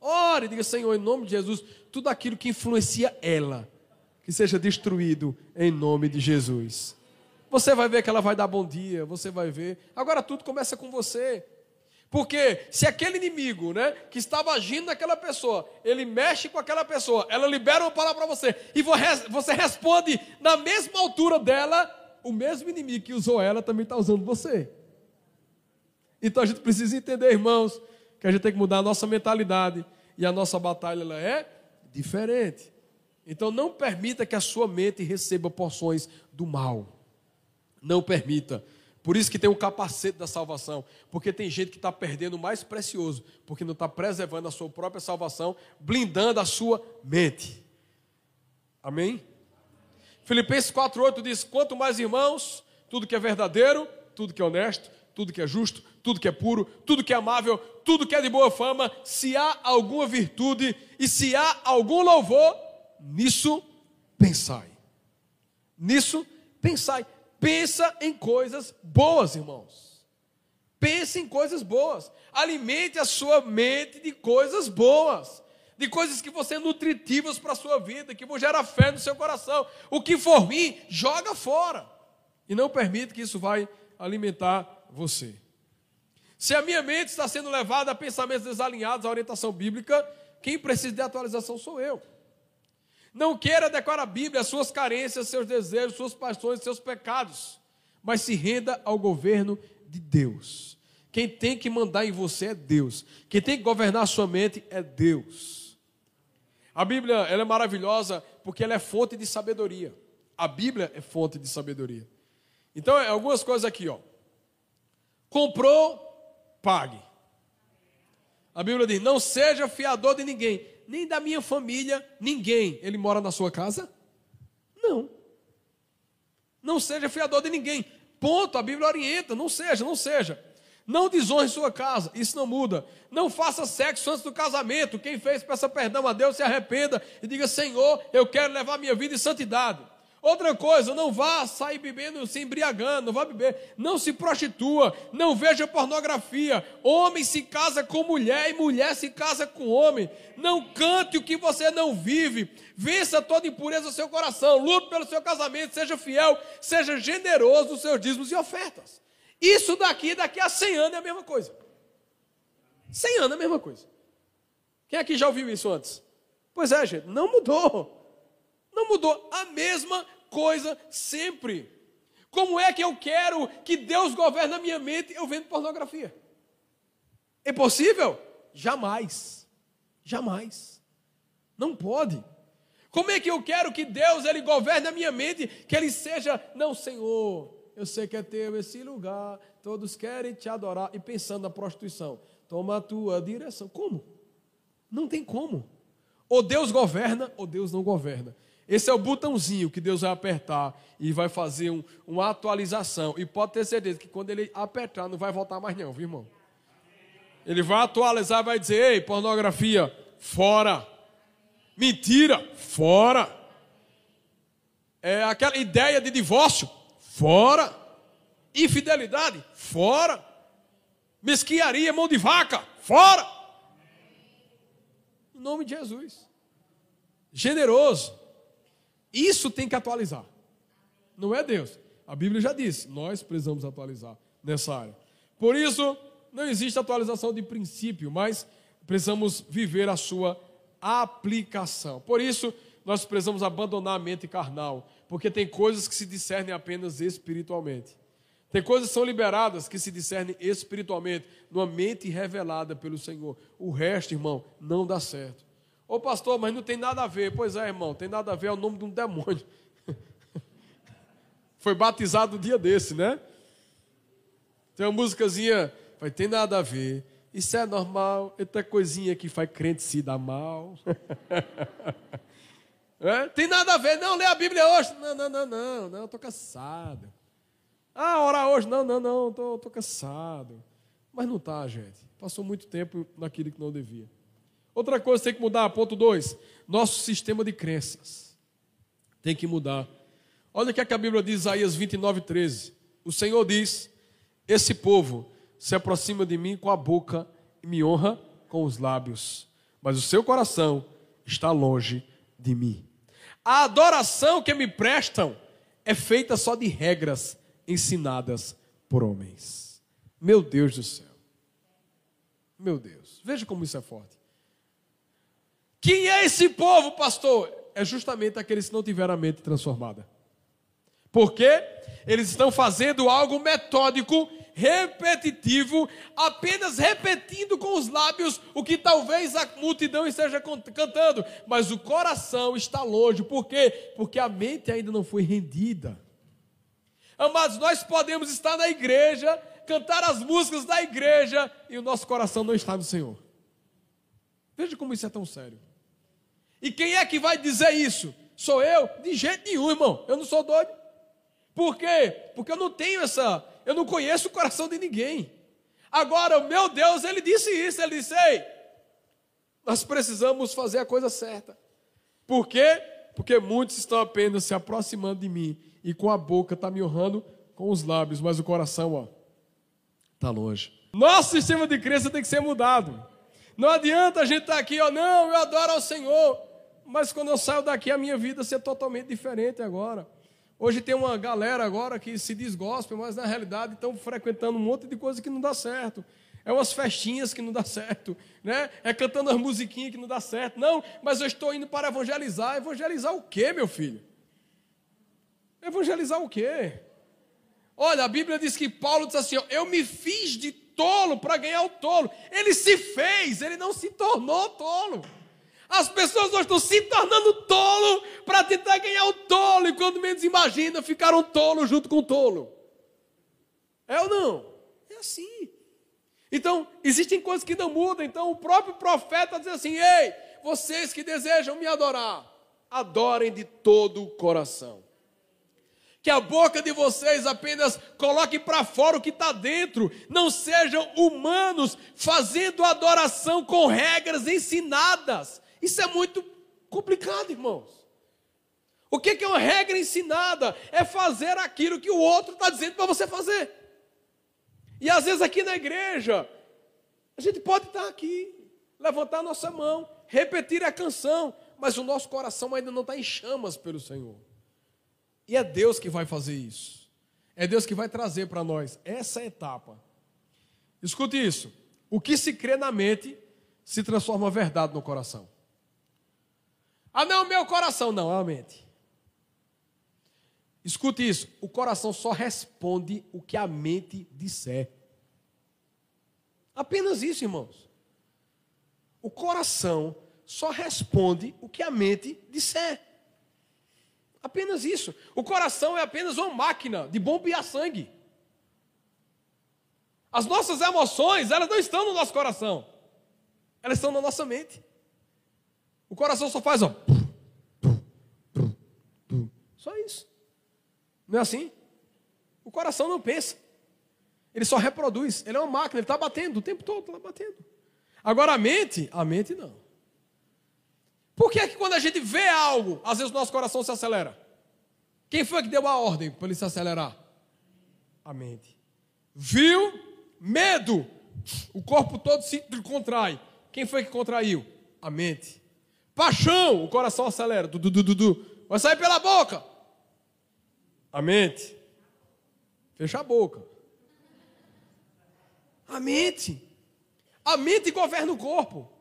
Ore, diga, Senhor, em nome de Jesus, tudo aquilo que influencia ela, que seja destruído em nome de Jesus. Você vai ver que ela vai dar bom dia, você vai ver. Agora tudo começa com você. Porque se aquele inimigo, né, que estava agindo naquela pessoa, ele mexe com aquela pessoa, ela libera uma palavra para você e você responde na mesma altura dela, o mesmo inimigo que usou ela também está usando você. Então a gente precisa entender, irmãos, que a gente tem que mudar a nossa mentalidade e a nossa batalha ela é diferente. Então não permita que a sua mente receba porções do mal. Não permita. Por isso que tem o capacete da salvação. Porque tem gente que está perdendo o mais precioso, porque não está preservando a sua própria salvação, blindando a sua mente. Amém? Filipenses 4,8 diz: Quanto mais irmãos, tudo que é verdadeiro, tudo que é honesto, tudo que é justo, tudo que é puro, tudo que é amável, tudo que é de boa fama, se há alguma virtude e se há algum louvor, nisso pensai. Nisso pensai. Pensa em coisas boas, irmãos. Pense em coisas boas. Alimente a sua mente de coisas boas. De coisas que vão ser nutritivas para a sua vida, que vão gerar fé no seu coração. O que for ruim, joga fora. E não permite que isso vai alimentar você. Se a minha mente está sendo levada a pensamentos desalinhados à orientação bíblica, quem precisa de atualização sou eu. Não queira decorar a Bíblia, as suas carências, seus desejos, suas paixões, seus pecados, mas se renda ao governo de Deus. Quem tem que mandar em você é Deus. Quem tem que governar a sua mente é Deus. A Bíblia ela é maravilhosa porque ela é fonte de sabedoria. A Bíblia é fonte de sabedoria. Então, é algumas coisas aqui, ó. Comprou, pague. A Bíblia diz: não seja fiador de ninguém nem da minha família, ninguém. Ele mora na sua casa? Não. Não seja fiador de ninguém. Ponto. A Bíblia orienta. Não seja, não seja. Não desonre sua casa, isso não muda. Não faça sexo antes do casamento. Quem fez, peça perdão a Deus, se arrependa e diga: Senhor, eu quero levar minha vida em santidade. Outra coisa, não vá sair bebendo, se embriagando, não vá beber, não se prostitua, não veja pornografia. Homem se casa com mulher e mulher se casa com homem. Não cante o que você não vive. Vença toda impureza do seu coração. Lute pelo seu casamento, seja fiel, seja generoso nos seus dízimos e ofertas. Isso daqui, daqui a 100 anos é a mesma coisa. 100 anos é a mesma coisa. Quem aqui já ouviu isso antes? Pois é, gente, não mudou. Não mudou. A mesma coisa sempre. Como é que eu quero que Deus governe a minha mente eu vendo pornografia? É possível? Jamais. Jamais. Não pode. Como é que eu quero que Deus ele governe a minha mente, que ele seja, não, Senhor, eu sei que é teu esse lugar, todos querem te adorar e pensando na prostituição. Toma a tua direção. Como? Não tem como. Ou Deus governa ou Deus não governa. Esse é o botãozinho que Deus vai apertar e vai fazer um, uma atualização. E pode ter certeza que quando ele apertar, não vai voltar mais, não, viu, irmão? Ele vai atualizar vai dizer: ei, pornografia, fora. Mentira, fora. É aquela ideia de divórcio, fora. Infidelidade, fora. Mesquiaria, mão de vaca, fora. Em nome de Jesus. Generoso isso tem que atualizar. Não é Deus. A Bíblia já disse, nós precisamos atualizar nessa área. Por isso, não existe atualização de princípio, mas precisamos viver a sua aplicação. Por isso, nós precisamos abandonar a mente carnal, porque tem coisas que se discernem apenas espiritualmente. Tem coisas que são liberadas que se discernem espiritualmente, numa mente revelada pelo Senhor. O resto, irmão, não dá certo. Ô pastor, mas não tem nada a ver. Pois é, irmão, tem nada a ver, é o nome de um demônio. Foi batizado um dia desse, né? Tem uma músicazinha, vai tem nada a ver. Isso é normal, é coisinha que faz crente se dar mal. é? Tem nada a ver, não, lê a Bíblia hoje. Não, não, não, não, não, estou cansado. Ah, orar hoje, não, não, não, estou tô, tô cansado. Mas não está, gente. Passou muito tempo naquilo que não devia. Outra coisa tem que mudar, ponto 2. Nosso sistema de crenças tem que mudar. Olha o que, é que a Bíblia diz, Isaías 29, 13. O Senhor diz: Esse povo se aproxima de mim com a boca e me honra com os lábios, mas o seu coração está longe de mim. A adoração que me prestam é feita só de regras ensinadas por homens. Meu Deus do céu. Meu Deus. Veja como isso é forte. Quem é esse povo, pastor? É justamente aqueles que não tiveram a mente transformada. Porque eles estão fazendo algo metódico, repetitivo, apenas repetindo com os lábios o que talvez a multidão esteja cantando, mas o coração está longe. Por quê? Porque a mente ainda não foi rendida. Amados, nós podemos estar na igreja, cantar as músicas da igreja e o nosso coração não está no Senhor. Veja como isso é tão sério. E quem é que vai dizer isso? Sou eu? De jeito nenhum, irmão. Eu não sou doido. Por quê? Porque eu não tenho essa. Eu não conheço o coração de ninguém. Agora, meu Deus, ele disse isso. Ele disse: Ei, nós precisamos fazer a coisa certa. Por quê? Porque muitos estão apenas se aproximando de mim e com a boca está me honrando com os lábios, mas o coração, ó, está longe. Nosso sistema de crença tem que ser mudado. Não adianta a gente estar tá aqui, ó, não, eu adoro ao Senhor. Mas quando eu saio daqui, a minha vida ser totalmente diferente agora. Hoje tem uma galera agora que se gospel, mas na realidade estão frequentando um monte de coisa que não dá certo. É umas festinhas que não dá certo, né? É cantando as musiquinhas que não dá certo. Não, mas eu estou indo para evangelizar. Evangelizar o quê, meu filho? Evangelizar o quê? Olha, a Bíblia diz que Paulo diz assim: ó, eu me fiz de tolo para ganhar o tolo. Ele se fez, ele não se tornou tolo. As pessoas hoje estão se tornando tolo para tentar ganhar o tolo, e quando menos imagina, ficaram tolo junto com o tolo. É ou não? É assim. Então, existem coisas que não mudam. Então, o próprio profeta diz assim: Ei, vocês que desejam me adorar, adorem de todo o coração que a boca de vocês apenas coloque para fora o que está dentro, não sejam humanos fazendo adoração com regras ensinadas. Isso é muito complicado, irmãos. O que é uma regra ensinada? É fazer aquilo que o outro está dizendo para você fazer. E às vezes aqui na igreja, a gente pode estar tá aqui, levantar a nossa mão, repetir a canção, mas o nosso coração ainda não está em chamas pelo Senhor. E é Deus que vai fazer isso. É Deus que vai trazer para nós essa etapa. Escute isso. O que se crê na mente se transforma verdade no coração. Ah, não, meu coração. Não, é a mente. Escute isso. O coração só responde o que a mente disser. Apenas isso, irmãos. O coração só responde o que a mente disser. Apenas isso. O coração é apenas uma máquina de bombear sangue. As nossas emoções, elas não estão no nosso coração. Elas estão na nossa mente. O coração só faz, ó. Só isso. Não é assim? O coração não pensa. Ele só reproduz. Ele é uma máquina, ele está batendo o tempo todo, está batendo. Agora a mente, a mente não. Por que é que quando a gente vê algo, às vezes o nosso coração se acelera? Quem foi que deu a ordem para ele se acelerar? A mente. Viu? Medo. O corpo todo se contrai. Quem foi que contraiu? A mente. Paixão. O coração acelera. Du, du, du, du. Vai sair pela boca. A mente. Fecha a boca. A mente. A mente governa o corpo.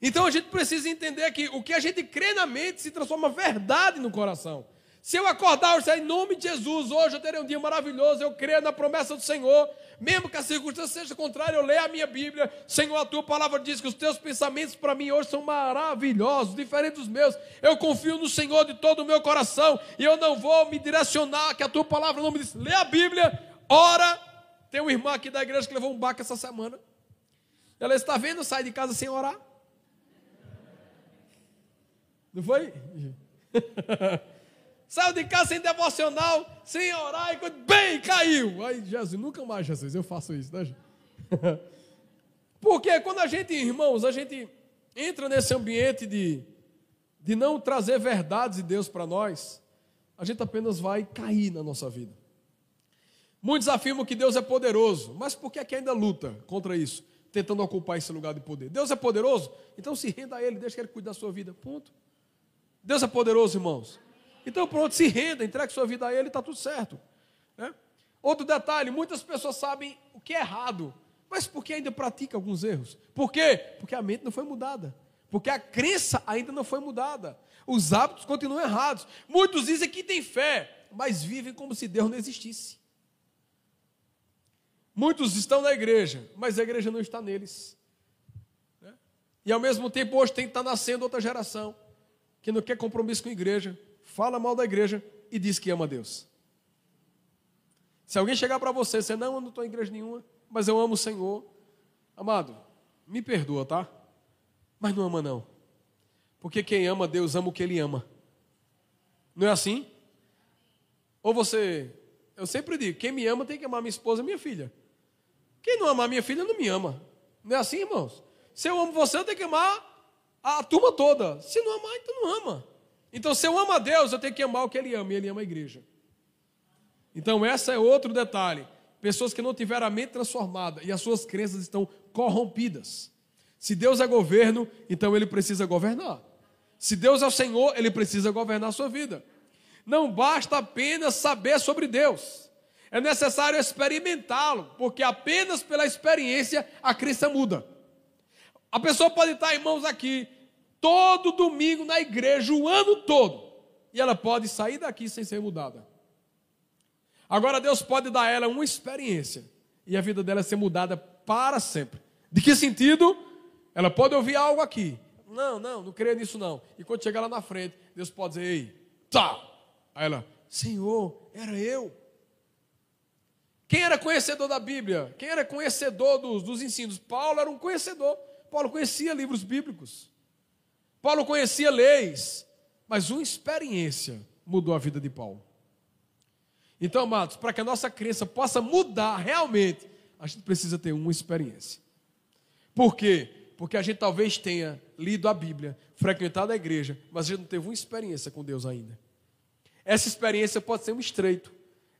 Então a gente precisa entender que o que a gente crê na mente se transforma verdade no coração. Se eu acordar hoje, em nome de Jesus, hoje eu terei um dia maravilhoso, eu creio na promessa do Senhor, mesmo que a circunstância seja contrária, eu leio a minha Bíblia, Senhor, a tua palavra diz que os teus pensamentos para mim hoje são maravilhosos, diferentes dos meus. Eu confio no Senhor de todo o meu coração e eu não vou me direcionar, que a tua palavra não me diz. Lê a Bíblia, ora. Tem uma irmã aqui da igreja que levou um baque essa semana. Ela está vendo, sai de casa sem orar. Não foi? Saiu de casa sem devocional, sem orar, e bem caiu. Aí, Jesus, nunca mais, Jesus, eu faço isso, né? Porque quando a gente, irmãos, a gente entra nesse ambiente de, de não trazer verdades de Deus para nós, a gente apenas vai cair na nossa vida. Muitos afirmam que Deus é poderoso, mas por que, é que ainda luta contra isso, tentando ocupar esse lugar de poder? Deus é poderoso? Então se renda a Ele, deixa que Ele cuide da sua vida. Ponto. Deus é poderoso, irmãos. Então, pronto, se renda, entregue sua vida a Ele, está tudo certo. Né? Outro detalhe: muitas pessoas sabem o que é errado, mas por que ainda pratica alguns erros? Por quê? Porque a mente não foi mudada. Porque a crença ainda não foi mudada. Os hábitos continuam errados. Muitos dizem que têm fé, mas vivem como se Deus não existisse. Muitos estão na igreja, mas a igreja não está neles. Né? E ao mesmo tempo, hoje tem que estar nascendo outra geração que não quer compromisso com a igreja, fala mal da igreja e diz que ama Deus. Se alguém chegar para você, você não, eu não estou em igreja nenhuma, mas eu amo o Senhor. Amado, me perdoa, tá? Mas não ama não. Porque quem ama Deus ama o que ele ama. Não é assim? Ou você, eu sempre digo, quem me ama tem que amar minha esposa e minha filha. Quem não amar minha filha não me ama. Não é assim, irmãos? Se eu amo você, eu tenho que amar a turma toda. Se não amar, então não ama. Então, se eu amo a Deus, eu tenho que amar o que Ele ama, e Ele ama a igreja. Então, esse é outro detalhe. Pessoas que não tiveram a mente transformada e as suas crenças estão corrompidas. Se Deus é governo, então Ele precisa governar. Se Deus é o Senhor, Ele precisa governar a sua vida. Não basta apenas saber sobre Deus. É necessário experimentá-lo, porque apenas pela experiência a crença muda. A pessoa pode estar, irmãos, aqui todo domingo na igreja o ano todo. E ela pode sair daqui sem ser mudada. Agora Deus pode dar a ela uma experiência e a vida dela ser mudada para sempre. De que sentido? Ela pode ouvir algo aqui. Não, não, não creio nisso não. E quando chegar lá na frente, Deus pode dizer, ei, tá. Aí ela, Senhor, era eu. Quem era conhecedor da Bíblia? Quem era conhecedor dos, dos ensinos? Paulo era um conhecedor. Paulo conhecia livros bíblicos. Paulo conhecia leis, mas uma experiência mudou a vida de Paulo. Então, amados, para que a nossa crença possa mudar realmente, a gente precisa ter uma experiência. Por quê? Porque a gente talvez tenha lido a Bíblia, frequentado a igreja, mas a gente não teve uma experiência com Deus ainda. Essa experiência pode ser um estreito.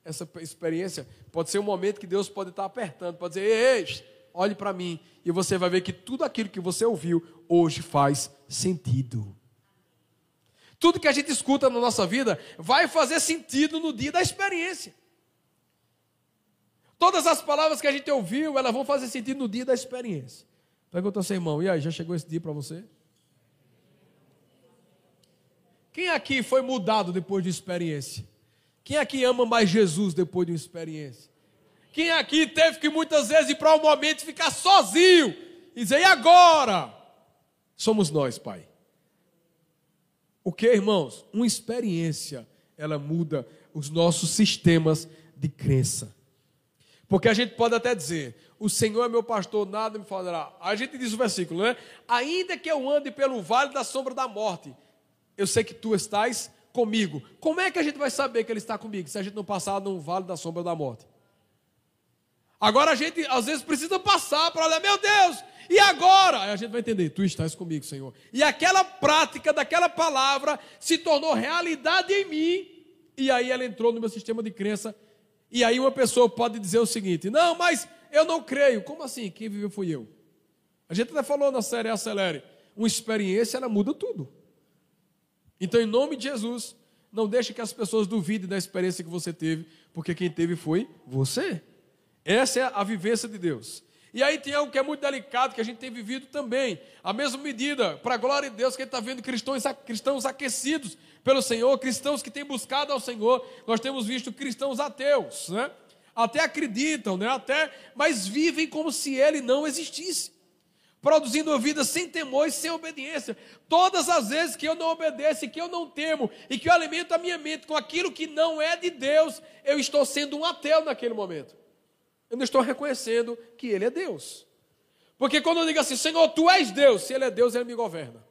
Essa experiência pode ser um momento que Deus pode estar apertando, pode dizer, ei, ei olhe para mim, e você vai ver que tudo aquilo que você ouviu hoje faz sentido. Tudo que a gente escuta na nossa vida vai fazer sentido no dia da experiência. Todas as palavras que a gente ouviu, elas vão fazer sentido no dia da experiência. Pergunta ao seu irmão, e aí, já chegou esse dia para você? Quem aqui foi mudado depois de experiência? Quem aqui ama mais Jesus depois de uma experiência? Quem aqui teve que muitas vezes ir para um momento ficar sozinho e dizer, e agora? Somos nós, Pai. O que, irmãos? Uma experiência, ela muda os nossos sistemas de crença. Porque a gente pode até dizer, o Senhor é meu pastor, nada me faltará. A gente diz o versículo, né? Ainda que eu ande pelo vale da sombra da morte, eu sei que tu estás comigo. Como é que a gente vai saber que ele está comigo se a gente não passar no vale da sombra da morte? Agora a gente às vezes precisa passar para olhar, meu Deus, e agora? Aí a gente vai entender, tu estás comigo, Senhor. E aquela prática daquela palavra se tornou realidade em mim, e aí ela entrou no meu sistema de crença. E aí uma pessoa pode dizer o seguinte: não, mas eu não creio. Como assim? Quem viveu fui eu. A gente até falou na série Acelere. Uma experiência, ela muda tudo. Então, em nome de Jesus, não deixe que as pessoas duvidem da experiência que você teve, porque quem teve foi você. Essa é a vivência de Deus. E aí tem algo que é muito delicado, que a gente tem vivido também. A mesma medida, para a glória de Deus, que a gente está vendo cristãos, cristãos aquecidos pelo Senhor, cristãos que têm buscado ao Senhor. Nós temos visto cristãos ateus, né? Até acreditam, né? Até, mas vivem como se ele não existisse. Produzindo vida sem temor e sem obediência. Todas as vezes que eu não obedeço e que eu não temo e que eu alimento a minha mente com aquilo que não é de Deus, eu estou sendo um ateu naquele momento. Eu não estou reconhecendo que Ele é Deus. Porque quando eu digo assim, Senhor, tu és Deus, se Ele é Deus, Ele me governa.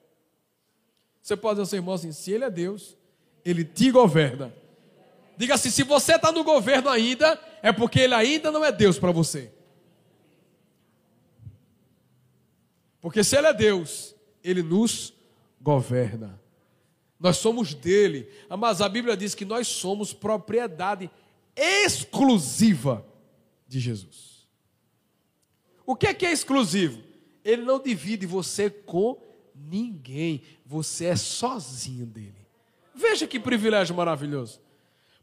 Você pode dizer seu irmão assim: se Ele é Deus, Ele te governa. Diga assim: se você está no governo ainda, é porque Ele ainda não é Deus para você. Porque se Ele é Deus, Ele nos governa. Nós somos dele. Mas a Bíblia diz que nós somos propriedade exclusiva de Jesus. O que é que é exclusivo? Ele não divide você com ninguém. Você é sozinho dele. Veja que privilégio maravilhoso.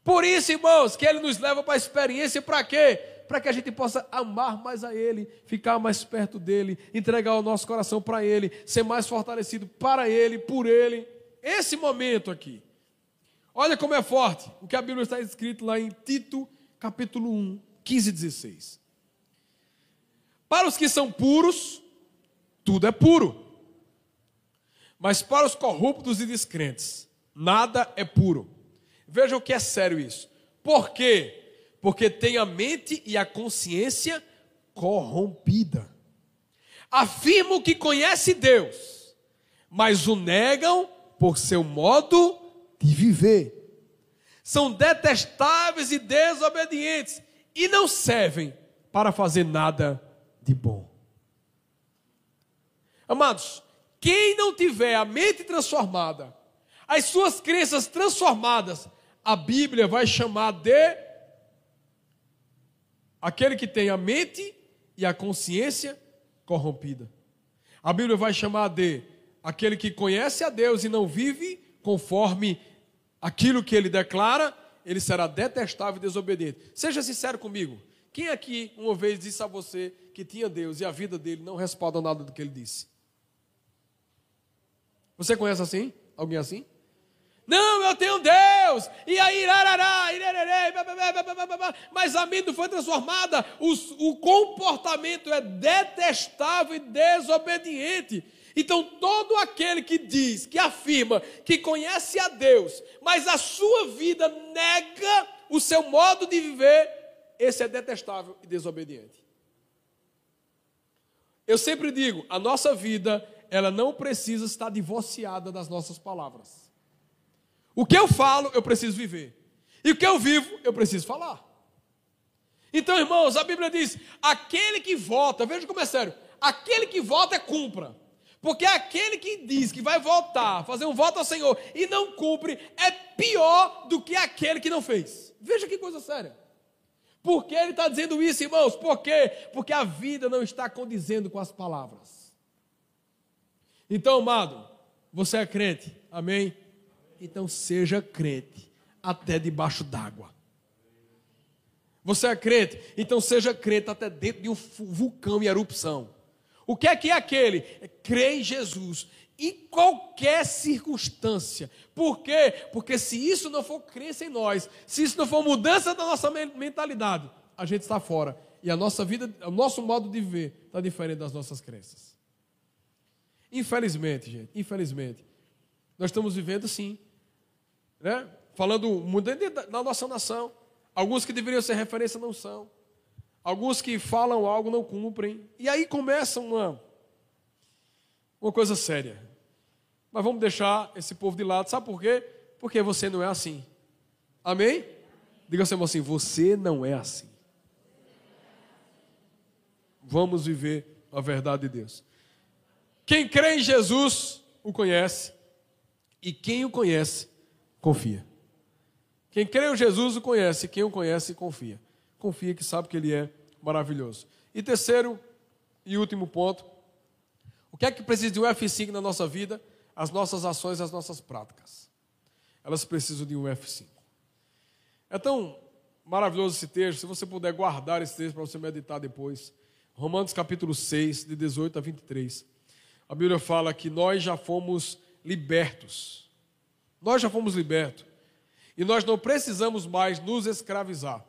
Por isso, irmãos, que ele nos leva para a experiência para quê? Para que a gente possa amar mais a ele, ficar mais perto dele, entregar o nosso coração para ele, ser mais fortalecido para ele, por ele. Esse momento aqui. Olha como é forte o que a Bíblia está escrito lá em Tito, capítulo 1, 15 e 16. Para os que são puros, tudo é puro. Mas para os corruptos e descrentes, nada é puro. Veja o que é sério isso. Por quê? Porque tem a mente e a consciência corrompida. Afirmam que conhece Deus, mas o negam por seu modo de viver. São detestáveis e desobedientes e não servem para fazer nada de bom. Amados, quem não tiver a mente transformada, as suas crenças transformadas, a Bíblia vai chamar de aquele que tem a mente e a consciência corrompida. A Bíblia vai chamar de aquele que conhece a Deus e não vive conforme aquilo que ele declara ele será detestável e desobediente. Seja sincero comigo. Quem aqui uma vez disse a você que tinha Deus e a vida dele não respalda nada do que ele disse? Você conhece assim? Alguém assim? Não, eu tenho Deus. E aí, irarará, irarará, mas a mente foi transformada. O, o comportamento é detestável e desobediente. Então, todo aquele que diz, que afirma que conhece a Deus, mas a sua vida nega o seu modo de viver, esse é detestável e desobediente. Eu sempre digo, a nossa vida, ela não precisa estar divorciada das nossas palavras. O que eu falo, eu preciso viver. E o que eu vivo, eu preciso falar. Então, irmãos, a Bíblia diz: aquele que vota, veja como é sério, aquele que vota é cumpra. Porque aquele que diz que vai voltar, fazer um voto ao Senhor e não cumpre, é pior do que aquele que não fez. Veja que coisa séria. Por que ele está dizendo isso, irmãos? Por quê? Porque a vida não está condizendo com as palavras. Então, amado, você é crente, amém? Então seja crente, até debaixo d'água. Você é crente? Então seja crente até dentro de um vulcão em erupção. O que é que é aquele? É crer em Jesus em qualquer circunstância. Por quê? Porque se isso não for crença em nós, se isso não for mudança da nossa mentalidade, a gente está fora. E a nossa vida, o nosso modo de viver está diferente das nossas crenças. Infelizmente, gente, infelizmente, nós estamos vivendo assim, né? Falando muito da nossa nação. Alguns que deveriam ser referência não são. Alguns que falam algo não cumprem. E aí começa uma, uma coisa séria. Mas vamos deixar esse povo de lado. Sabe por quê? Porque você não é assim. Amém? Diga assim, assim: você não é assim. Vamos viver a verdade de Deus. Quem crê em Jesus o conhece, e quem o conhece, confia. Quem crê em Jesus o conhece, quem o conhece, confia confia que sabe que Ele é maravilhoso. E terceiro e último ponto, o que é que precisa de um F5 na nossa vida? As nossas ações, as nossas práticas. Elas precisam de um F5. É tão maravilhoso esse texto, se você puder guardar esse texto para você meditar depois. Romanos capítulo 6, de 18 a 23. A Bíblia fala que nós já fomos libertos. Nós já fomos libertos. E nós não precisamos mais nos escravizar.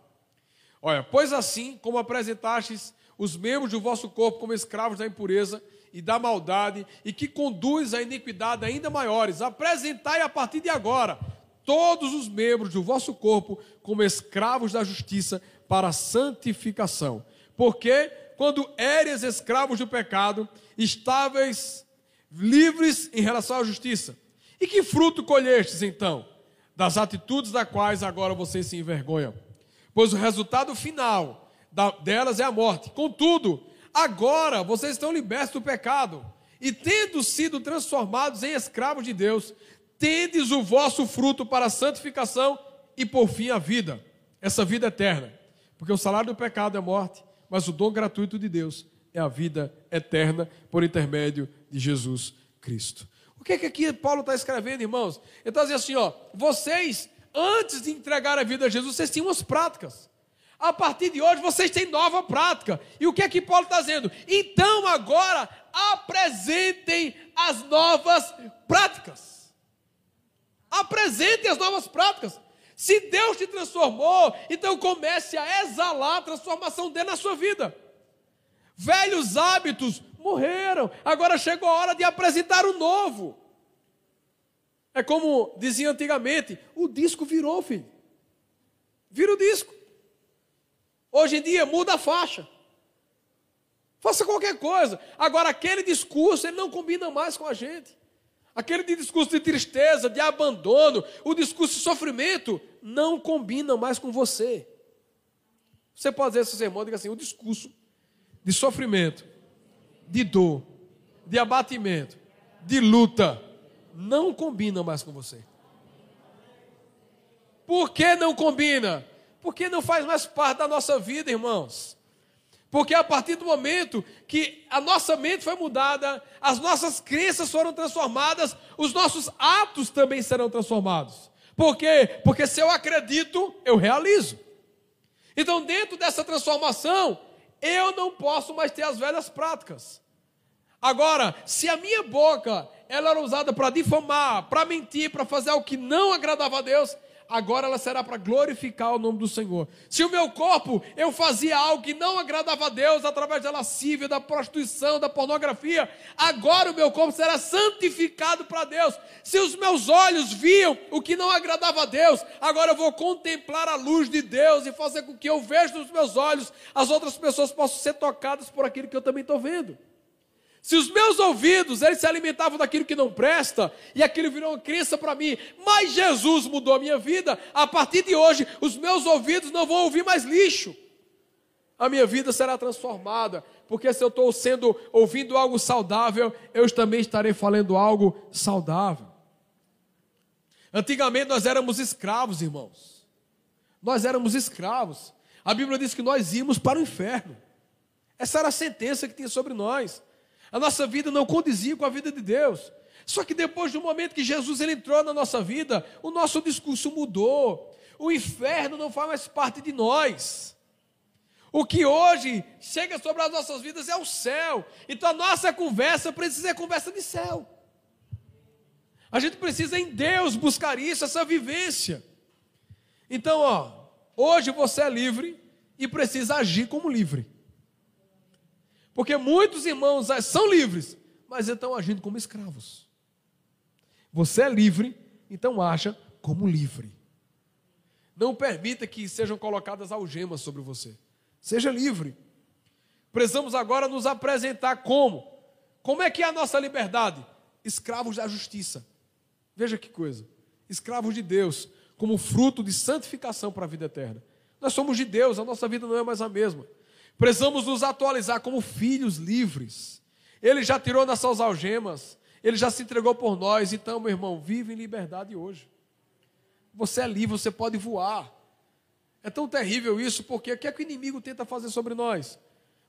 Olha, pois assim como apresentastes os membros do vosso corpo como escravos da impureza e da maldade, e que conduz à iniquidade ainda maiores, apresentai a partir de agora todos os membros do vosso corpo como escravos da justiça para santificação. Porque quando éreis escravos do pecado, estáveis livres em relação à justiça. E que fruto colhestes então? Das atitudes das quais agora vocês se envergonham. Pois o resultado final delas é a morte. Contudo, agora vocês estão libertos do pecado e tendo sido transformados em escravos de Deus, tendes o vosso fruto para a santificação e por fim a vida, essa vida eterna. Porque o salário do pecado é morte, mas o dom gratuito de Deus é a vida eterna por intermédio de Jesus Cristo. O que é que aqui Paulo está escrevendo, irmãos? Ele está dizendo assim: ó, vocês, antes de entregar a vida a Jesus, vocês tinham as práticas. A partir de hoje vocês têm nova prática. E o que é que Paulo está dizendo? Então agora apresentem as novas práticas. Apresentem as novas práticas. Se Deus te transformou, então comece a exalar a transformação dele na sua vida. Velhos hábitos morreram, agora chegou a hora de apresentar o novo. É como dizia antigamente: o disco virou, filho. Vira o disco. Hoje em dia muda a faixa. Faça qualquer coisa. Agora, aquele discurso, ele não combina mais com a gente. Aquele discurso de tristeza, de abandono, o discurso de sofrimento, não combina mais com você. Você pode dizer esse sermão, diga assim, o discurso de sofrimento, de dor, de abatimento, de luta, não combina mais com você. Por que não combina? Porque não faz mais parte da nossa vida, irmãos. Porque a partir do momento que a nossa mente foi mudada, as nossas crenças foram transformadas, os nossos atos também serão transformados. Por quê? Porque se eu acredito, eu realizo. Então, dentro dessa transformação, eu não posso mais ter as velhas práticas. Agora, se a minha boca ela era usada para difamar, para mentir, para fazer algo que não agradava a Deus, agora ela será para glorificar o nome do Senhor. Se o meu corpo eu fazia algo que não agradava a Deus através da lascívia, da prostituição, da pornografia, agora o meu corpo será santificado para Deus. Se os meus olhos viam o que não agradava a Deus, agora eu vou contemplar a luz de Deus e fazer com que eu veja nos meus olhos as outras pessoas possam ser tocadas por aquilo que eu também estou vendo. Se os meus ouvidos, eles se alimentavam daquilo que não presta, e aquilo virou uma crença para mim, mas Jesus mudou a minha vida, a partir de hoje, os meus ouvidos não vão ouvir mais lixo. A minha vida será transformada, porque se eu estou sendo ouvindo algo saudável, eu também estarei falando algo saudável. Antigamente nós éramos escravos, irmãos. Nós éramos escravos. A Bíblia diz que nós íamos para o inferno. Essa era a sentença que tinha sobre nós. A nossa vida não condizia com a vida de Deus. Só que depois do momento que Jesus ele entrou na nossa vida, o nosso discurso mudou. O inferno não faz mais parte de nós. O que hoje chega sobre as nossas vidas é o céu. Então a nossa conversa precisa ser conversa de céu. A gente precisa em Deus buscar isso, essa vivência. Então, ó, hoje você é livre e precisa agir como livre. Porque muitos irmãos são livres, mas estão agindo como escravos. Você é livre, então acha como livre. Não permita que sejam colocadas algemas sobre você. Seja livre. Precisamos agora nos apresentar como? Como é que é a nossa liberdade? Escravos da justiça. Veja que coisa. Escravos de Deus, como fruto de santificação para a vida eterna. Nós somos de Deus, a nossa vida não é mais a mesma. Precisamos nos atualizar como filhos livres. Ele já tirou nossas algemas, ele já se entregou por nós. Então, meu irmão, vive em liberdade hoje. Você é livre, você pode voar. É tão terrível isso, porque o que é que o inimigo tenta fazer sobre nós?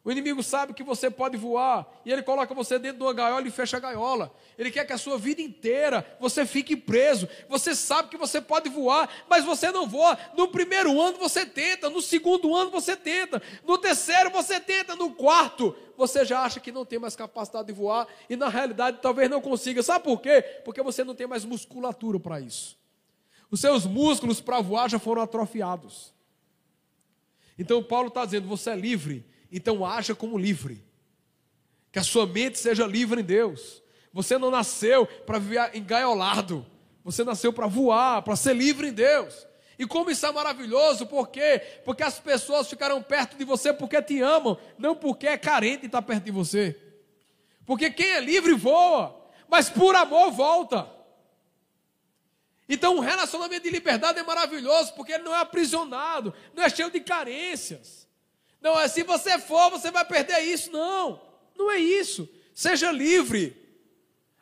O inimigo sabe que você pode voar e ele coloca você dentro de uma gaiola e fecha a gaiola. Ele quer que a sua vida inteira você fique preso. Você sabe que você pode voar, mas você não voa. No primeiro ano você tenta, no segundo ano você tenta, no terceiro você tenta, no quarto você já acha que não tem mais capacidade de voar e na realidade talvez não consiga. Sabe por quê? Porque você não tem mais musculatura para isso. Os seus músculos para voar já foram atrofiados. Então Paulo está dizendo: você é livre então haja como livre. Que a sua mente seja livre em Deus. Você não nasceu para viver engaiolado. Você nasceu para voar, para ser livre em Deus. E como isso é maravilhoso, por quê? Porque as pessoas ficarão perto de você porque te amam, não porque é carente de estar perto de você. Porque quem é livre voa, mas por amor volta. Então, um relacionamento de liberdade é maravilhoso, porque ele não é aprisionado, não é cheio de carências. Não é se você for, você vai perder isso. Não, não é isso. Seja livre.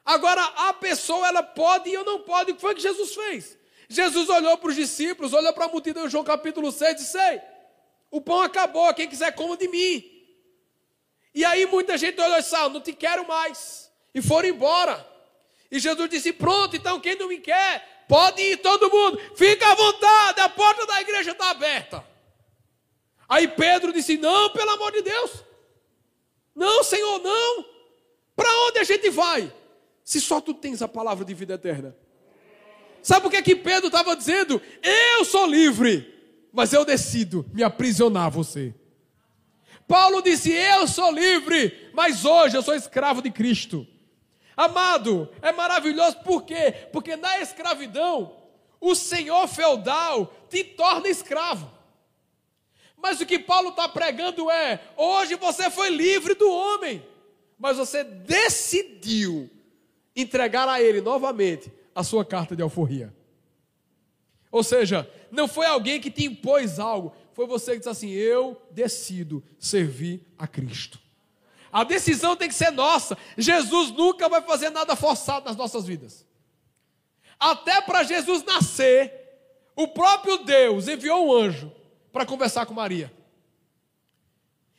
Agora, a pessoa, ela pode e eu não pode. O que foi que Jesus fez? Jesus olhou para os discípulos, olhou para a multidão em João capítulo 6 e disse: Ei, o pão acabou, quem quiser coma de mim. E aí muita gente olhou e disse: ah, não te quero mais. E foram embora. E Jesus disse: Pronto, então quem não me quer, pode ir todo mundo. Fica à vontade, a porta da igreja está aberta. Aí Pedro disse: Não, pelo amor de Deus. Não, Senhor, não. Para onde a gente vai? Se só tu tens a palavra de vida eterna. Sabe o que é que Pedro estava dizendo? Eu sou livre, mas eu decido me aprisionar você. Paulo disse: Eu sou livre, mas hoje eu sou escravo de Cristo. Amado, é maravilhoso, por quê? Porque na escravidão, o senhor feudal te torna escravo. Mas o que Paulo está pregando é: hoje você foi livre do homem, mas você decidiu entregar a ele novamente a sua carta de alforria. Ou seja, não foi alguém que te impôs algo, foi você que disse assim: eu decido servir a Cristo. A decisão tem que ser nossa. Jesus nunca vai fazer nada forçado nas nossas vidas. Até para Jesus nascer, o próprio Deus enviou um anjo para conversar com Maria.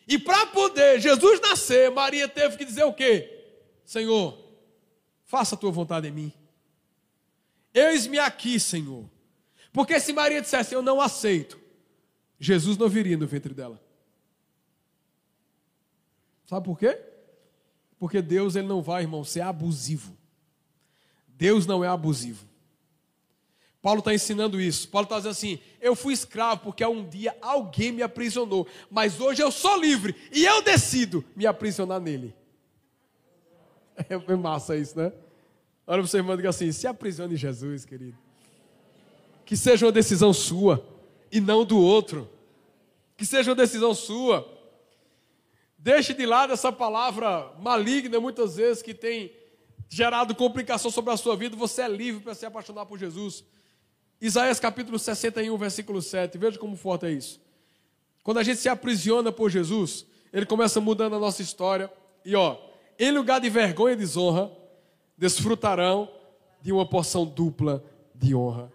E para poder Jesus nascer, Maria teve que dizer o quê? Senhor, faça a tua vontade em mim. Eis-me aqui, Senhor. Porque se Maria dissesse, eu não aceito, Jesus não viria no ventre dela. Sabe por quê? Porque Deus ele não vai, irmão, ser abusivo. Deus não é abusivo. Paulo está ensinando isso. Paulo está dizendo assim: eu fui escravo porque um dia alguém me aprisionou, mas hoje eu sou livre e eu decido me aprisionar nele. É massa isso, né? Olha para você, irmão, diga assim: se aprisione Jesus, querido. Que seja uma decisão sua e não do outro. Que seja uma decisão sua. Deixe de lado essa palavra maligna, muitas vezes, que tem gerado complicação sobre a sua vida. Você é livre para se apaixonar por Jesus. Isaías capítulo 61, versículo 7. Veja como forte é isso. Quando a gente se aprisiona por Jesus, ele começa mudando a nossa história. E ó, em lugar de vergonha e desonra, desfrutarão de uma porção dupla de honra.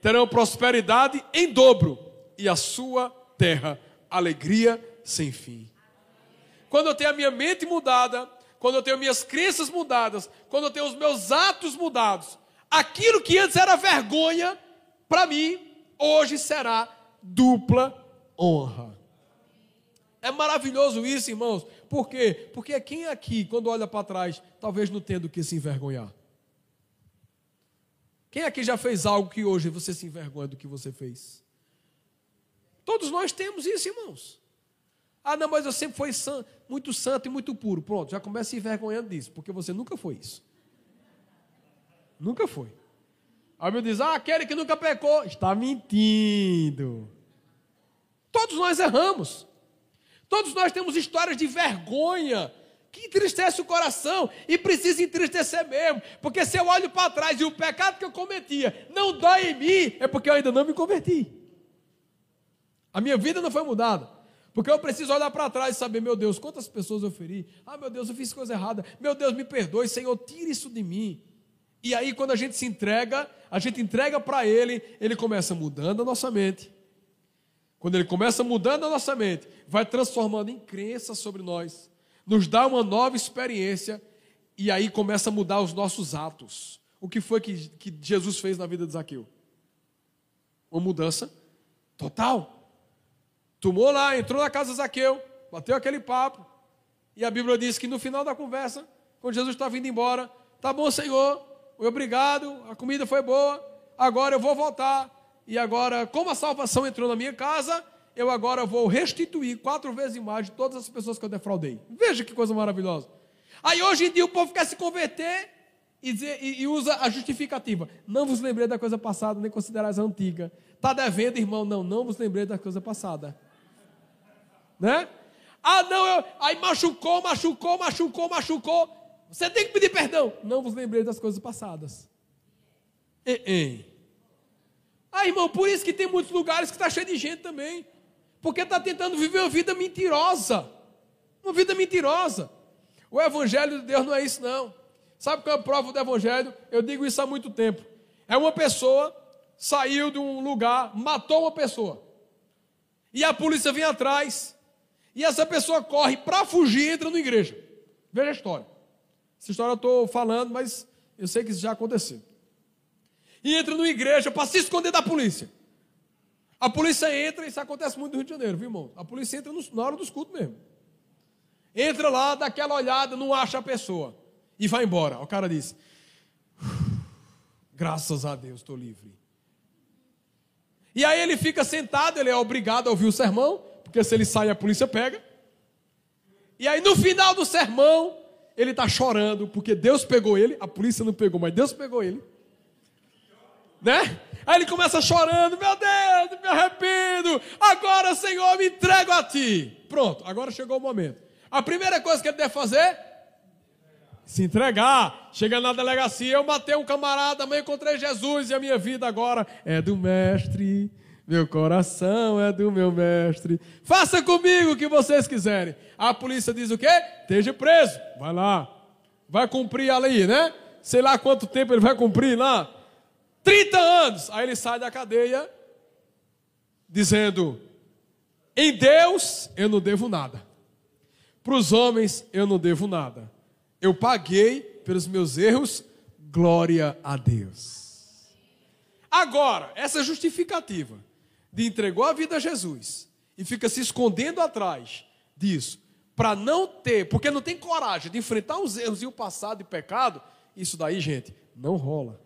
Terão prosperidade em dobro e a sua terra alegria sem fim. Quando eu tenho a minha mente mudada, quando eu tenho minhas crenças mudadas, quando eu tenho os meus atos mudados, aquilo que antes era vergonha para mim, hoje será dupla honra. É maravilhoso isso, irmãos. Por quê? Porque quem aqui, quando olha para trás, talvez não tenha do que se envergonhar. Quem aqui já fez algo que hoje você se envergonha do que você fez? Todos nós temos isso, irmãos. Ah, não, mas eu sempre fui santo, muito santo e muito puro. Pronto, já começa se envergonhando disso, porque você nunca foi isso. Nunca foi. A Bíblia diz: ah, aquele que nunca pecou está mentindo. Todos nós erramos. Todos nós temos histórias de vergonha que entristece o coração e precisa entristecer mesmo, porque se eu olho para trás e o pecado que eu cometia não dói em mim, é porque eu ainda não me converti. A minha vida não foi mudada. Porque eu preciso olhar para trás e saber, meu Deus, quantas pessoas eu feri? Ah, meu Deus, eu fiz coisa errada. Meu Deus, me perdoe, Senhor, tire isso de mim. E aí, quando a gente se entrega, a gente entrega para Ele, Ele começa mudando a nossa mente. quando ele começa mudando a nossa mente, vai transformando em crença sobre nós, nos dá uma nova experiência e aí começa a mudar os nossos atos. O que foi que, que Jesus fez na vida de Zaqueu? Uma mudança total. Tomou lá, entrou na casa de Zaqueu, bateu aquele papo, e a Bíblia diz que no final da conversa, quando Jesus está vindo embora, tá bom, Senhor, obrigado, a comida foi boa, agora eu vou voltar e agora, como a salvação entrou na minha casa, eu agora vou restituir quatro vezes mais de todas as pessoas que eu defraudei. Veja que coisa maravilhosa. Aí hoje em dia o povo quer se converter e, dizer, e, e usa a justificativa. Não vos lembrei da coisa passada, nem considerais a antiga. Está devendo, irmão? Não, não vos lembrei da coisa passada. Né? Ah, não, eu, aí machucou, machucou, machucou, machucou. Você tem que pedir perdão. Não vos lembrei das coisas passadas. Ei, ei. Ah, irmão, por isso que tem muitos lugares que está cheio de gente também. Porque está tentando viver uma vida mentirosa. Uma vida mentirosa. O Evangelho de Deus não é isso, não. Sabe qual é a prova do Evangelho? Eu digo isso há muito tempo. É uma pessoa saiu de um lugar, matou uma pessoa. E a polícia vem atrás. E essa pessoa corre para fugir e entra na igreja. Veja a história. Essa história eu estou falando, mas eu sei que isso já aconteceu e entra numa igreja para se esconder da polícia. A polícia entra, isso acontece muito no Rio de Janeiro, viu, irmão? A polícia entra na hora dos cultos mesmo. Entra lá, dá aquela olhada, não acha a pessoa e vai embora. O cara diz: Graças a Deus, estou livre. E aí ele fica sentado, ele é obrigado a ouvir o sermão, porque se ele sai, a polícia pega. E aí no final do sermão, ele está chorando, porque Deus pegou ele, a polícia não pegou, mas Deus pegou ele né? Aí ele começa chorando: Meu Deus, me arrependo. Agora, Senhor, me entrego a ti. Pronto, agora chegou o momento. A primeira coisa que ele deve fazer se entregar. Chega na delegacia, eu matei um camarada, amanhã encontrei Jesus e a minha vida agora é do mestre. Meu coração é do meu mestre. Faça comigo o que vocês quiserem. A polícia diz o quê? Esteja preso. Vai lá. Vai cumprir a lei, né? Sei lá quanto tempo ele vai cumprir lá. 30 anos. Aí ele sai da cadeia dizendo: Em Deus eu não devo nada. Para os homens eu não devo nada. Eu paguei pelos meus erros, glória a Deus. Agora, essa justificativa de entregou a vida a Jesus e fica se escondendo atrás disso, para não ter, porque não tem coragem de enfrentar os erros e o passado e pecado, isso daí, gente, não rola.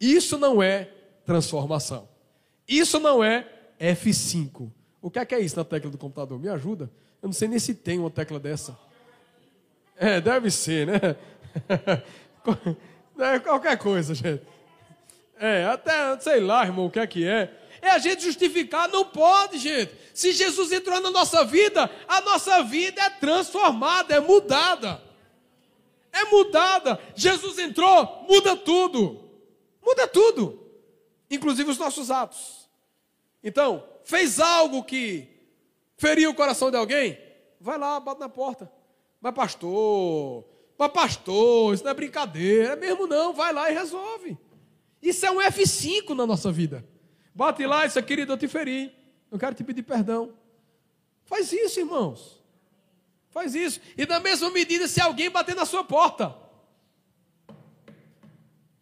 Isso não é transformação. Isso não é F5. O que é, que é isso na tecla do computador? Me ajuda? Eu não sei nem se tem uma tecla dessa. É, deve ser, né? É, qualquer coisa, gente. É, até, sei lá, irmão, o que é que é. É a gente justificar, não pode, gente. Se Jesus entrou na nossa vida, a nossa vida é transformada, é mudada. É mudada. Jesus entrou, muda tudo. Muda tudo, inclusive os nossos atos. Então, fez algo que feriu o coração de alguém? Vai lá, bate na porta. Mas pastor, mas pastor, isso não é brincadeira, é mesmo não, vai lá e resolve. Isso é um F5 na nossa vida. Bate lá, isso querido, eu te feri. Eu quero te pedir perdão. Faz isso, irmãos. Faz isso. E na mesma medida, se alguém bater na sua porta,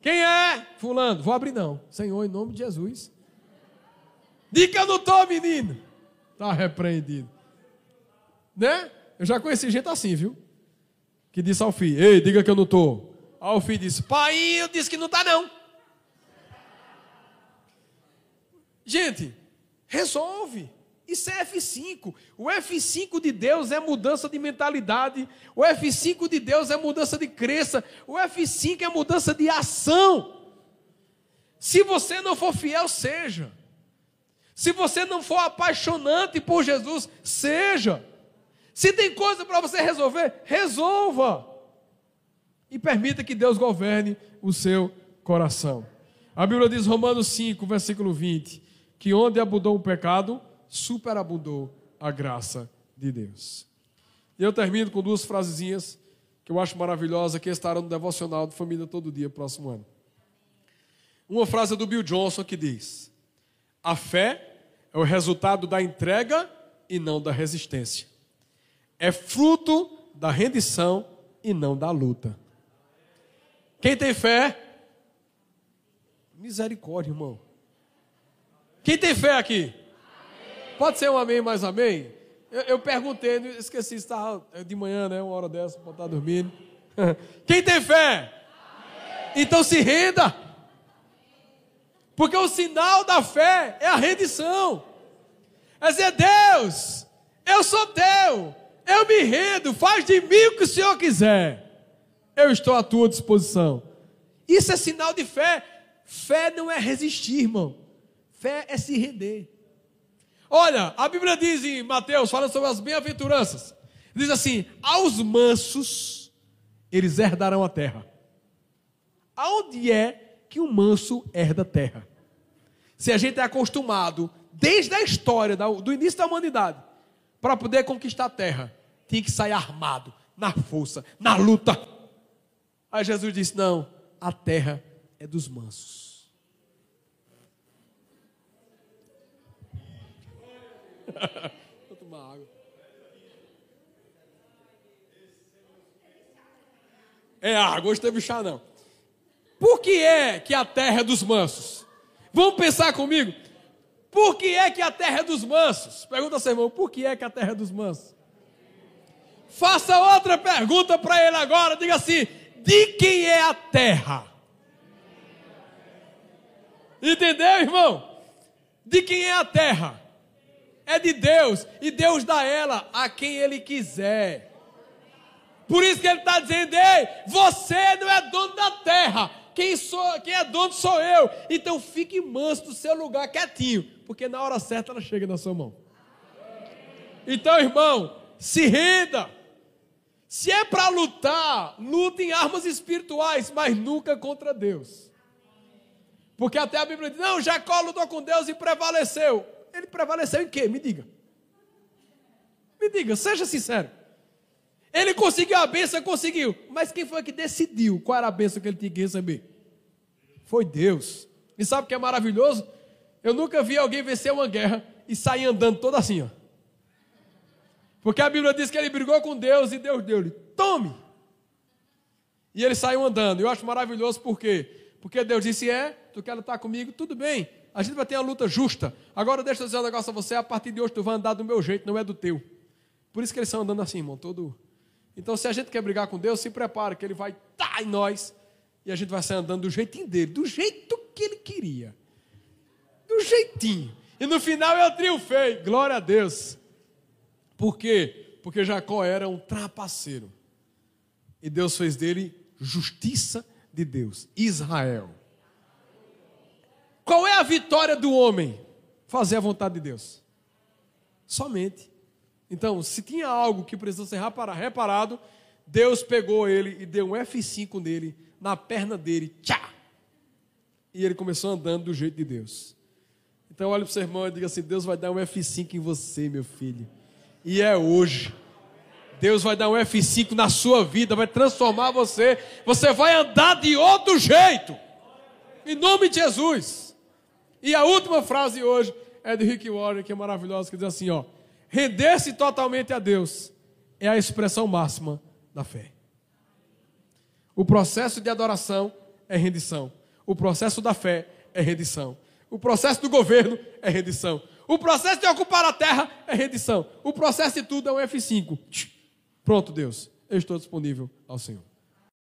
quem é? Fulano. Vou abrir não. Senhor, em nome de Jesus. Diga que eu não estou, menino. Está repreendido. Né? Eu já conheci gente assim, viu? Que disse ao filho, ei, diga que eu não estou. Aí o filho disse, pai, eu disse que não está não. Gente, resolve. Isso é F5. O F5 de Deus é mudança de mentalidade. O F5 de Deus é mudança de crença. O F5 é mudança de ação. Se você não for fiel, seja. Se você não for apaixonante por Jesus, seja. Se tem coisa para você resolver, resolva. E permita que Deus governe o seu coração. A Bíblia diz, Romanos 5, versículo 20, que onde abundou o pecado, superabundou a graça de Deus. E eu termino com duas frasezinhas que eu acho maravilhosa, que estarão no devocional do Família Todo Dia, próximo ano. Uma frase do Bill Johnson que diz: A fé É o resultado da entrega e não da resistência. É fruto da rendição e não da luta. Quem tem fé? Misericórdia, irmão. Quem tem fé aqui? Amém. Pode ser um amém mais amém? Eu, eu perguntei, esqueci, estava de manhã, né? Uma hora dessa, para estar dormindo. Quem tem fé? Amém. Então se renda. Porque o sinal da fé é a rendição. É dizer, Deus, eu sou teu, eu me rendo, faz de mim o que o Senhor quiser. Eu estou à tua disposição. Isso é sinal de fé. Fé não é resistir, irmão. Fé é se render. Olha, a Bíblia diz em Mateus, falando sobre as bem-aventuranças, diz assim: aos mansos eles herdarão a terra. Aonde é que o manso herda a terra? Se a gente é acostumado, desde a história do início da humanidade, para poder conquistar a terra, tinha que sair armado, na força, na luta. Aí Jesus disse: não, a terra é dos mansos. Vou tomar água. É água, hoje teve chá não. Por que é que a terra é dos mansos? Vamos pensar comigo? Por que é que a terra é dos mansos? Pergunta seu irmão, por que é que a terra é dos mansos? Faça outra pergunta para ele agora, diga assim: de quem é a terra? Entendeu, irmão? De quem é a terra? É de Deus e Deus dá ela a quem Ele quiser. Por isso que Ele está dizendo: Ei, você não é dono da terra, quem, sou, quem é dono sou eu. Então fique manso no seu lugar, quietinho, porque na hora certa ela chega na sua mão. Então, irmão, se renda. Se é para lutar, lute em armas espirituais, mas nunca contra Deus. Porque até a Bíblia diz: não, Jacó lutou com Deus e prevaleceu. Ele prevaleceu em quê? Me diga. Me diga, seja sincero. Ele conseguiu a bênção, conseguiu. Mas quem foi que decidiu qual era a bênção que ele tinha que receber? Foi Deus. E sabe o que é maravilhoso? Eu nunca vi alguém vencer uma guerra e sair andando todo assim, ó. Porque a Bíblia diz que ele brigou com Deus e Deus deu-lhe, tome. E ele saiu andando. Eu acho maravilhoso por quê? Porque Deus disse: É, tu quer lutar comigo? Tudo bem. A gente vai ter uma luta justa. Agora deixa eu dizer um negócio a você, a partir de hoje tu vai andar do meu jeito, não é do teu. Por isso que eles estão andando assim, irmão, todo. Então, se a gente quer brigar com Deus, se prepara, que Ele vai tá em nós e a gente vai sair andando do jeitinho dele, do jeito que Ele queria. Do jeitinho. E no final eu triunfei, glória a Deus. Por quê? Porque Jacó era um trapaceiro. E Deus fez dele justiça de Deus, Israel. Qual é a vitória do homem? Fazer a vontade de Deus. Somente. Então, se tinha algo que precisou ser reparado, Deus pegou ele e deu um F5 nele, na perna dele, tchá! E ele começou andando do jeito de Deus. Então, olha para o seu irmão e diga assim: Deus vai dar um F5 em você, meu filho. E é hoje. Deus vai dar um F5 na sua vida, vai transformar você. Você vai andar de outro jeito. Em nome de Jesus. E a última frase hoje é de Rick Warren, que é maravilhosa, que diz assim, ó: render-se totalmente a Deus é a expressão máxima da fé. O processo de adoração é rendição. O processo da fé é rendição. O processo do governo é rendição. O processo de ocupar a terra é rendição. O processo de tudo é um F5. Pronto, Deus. Eu estou disponível ao Senhor.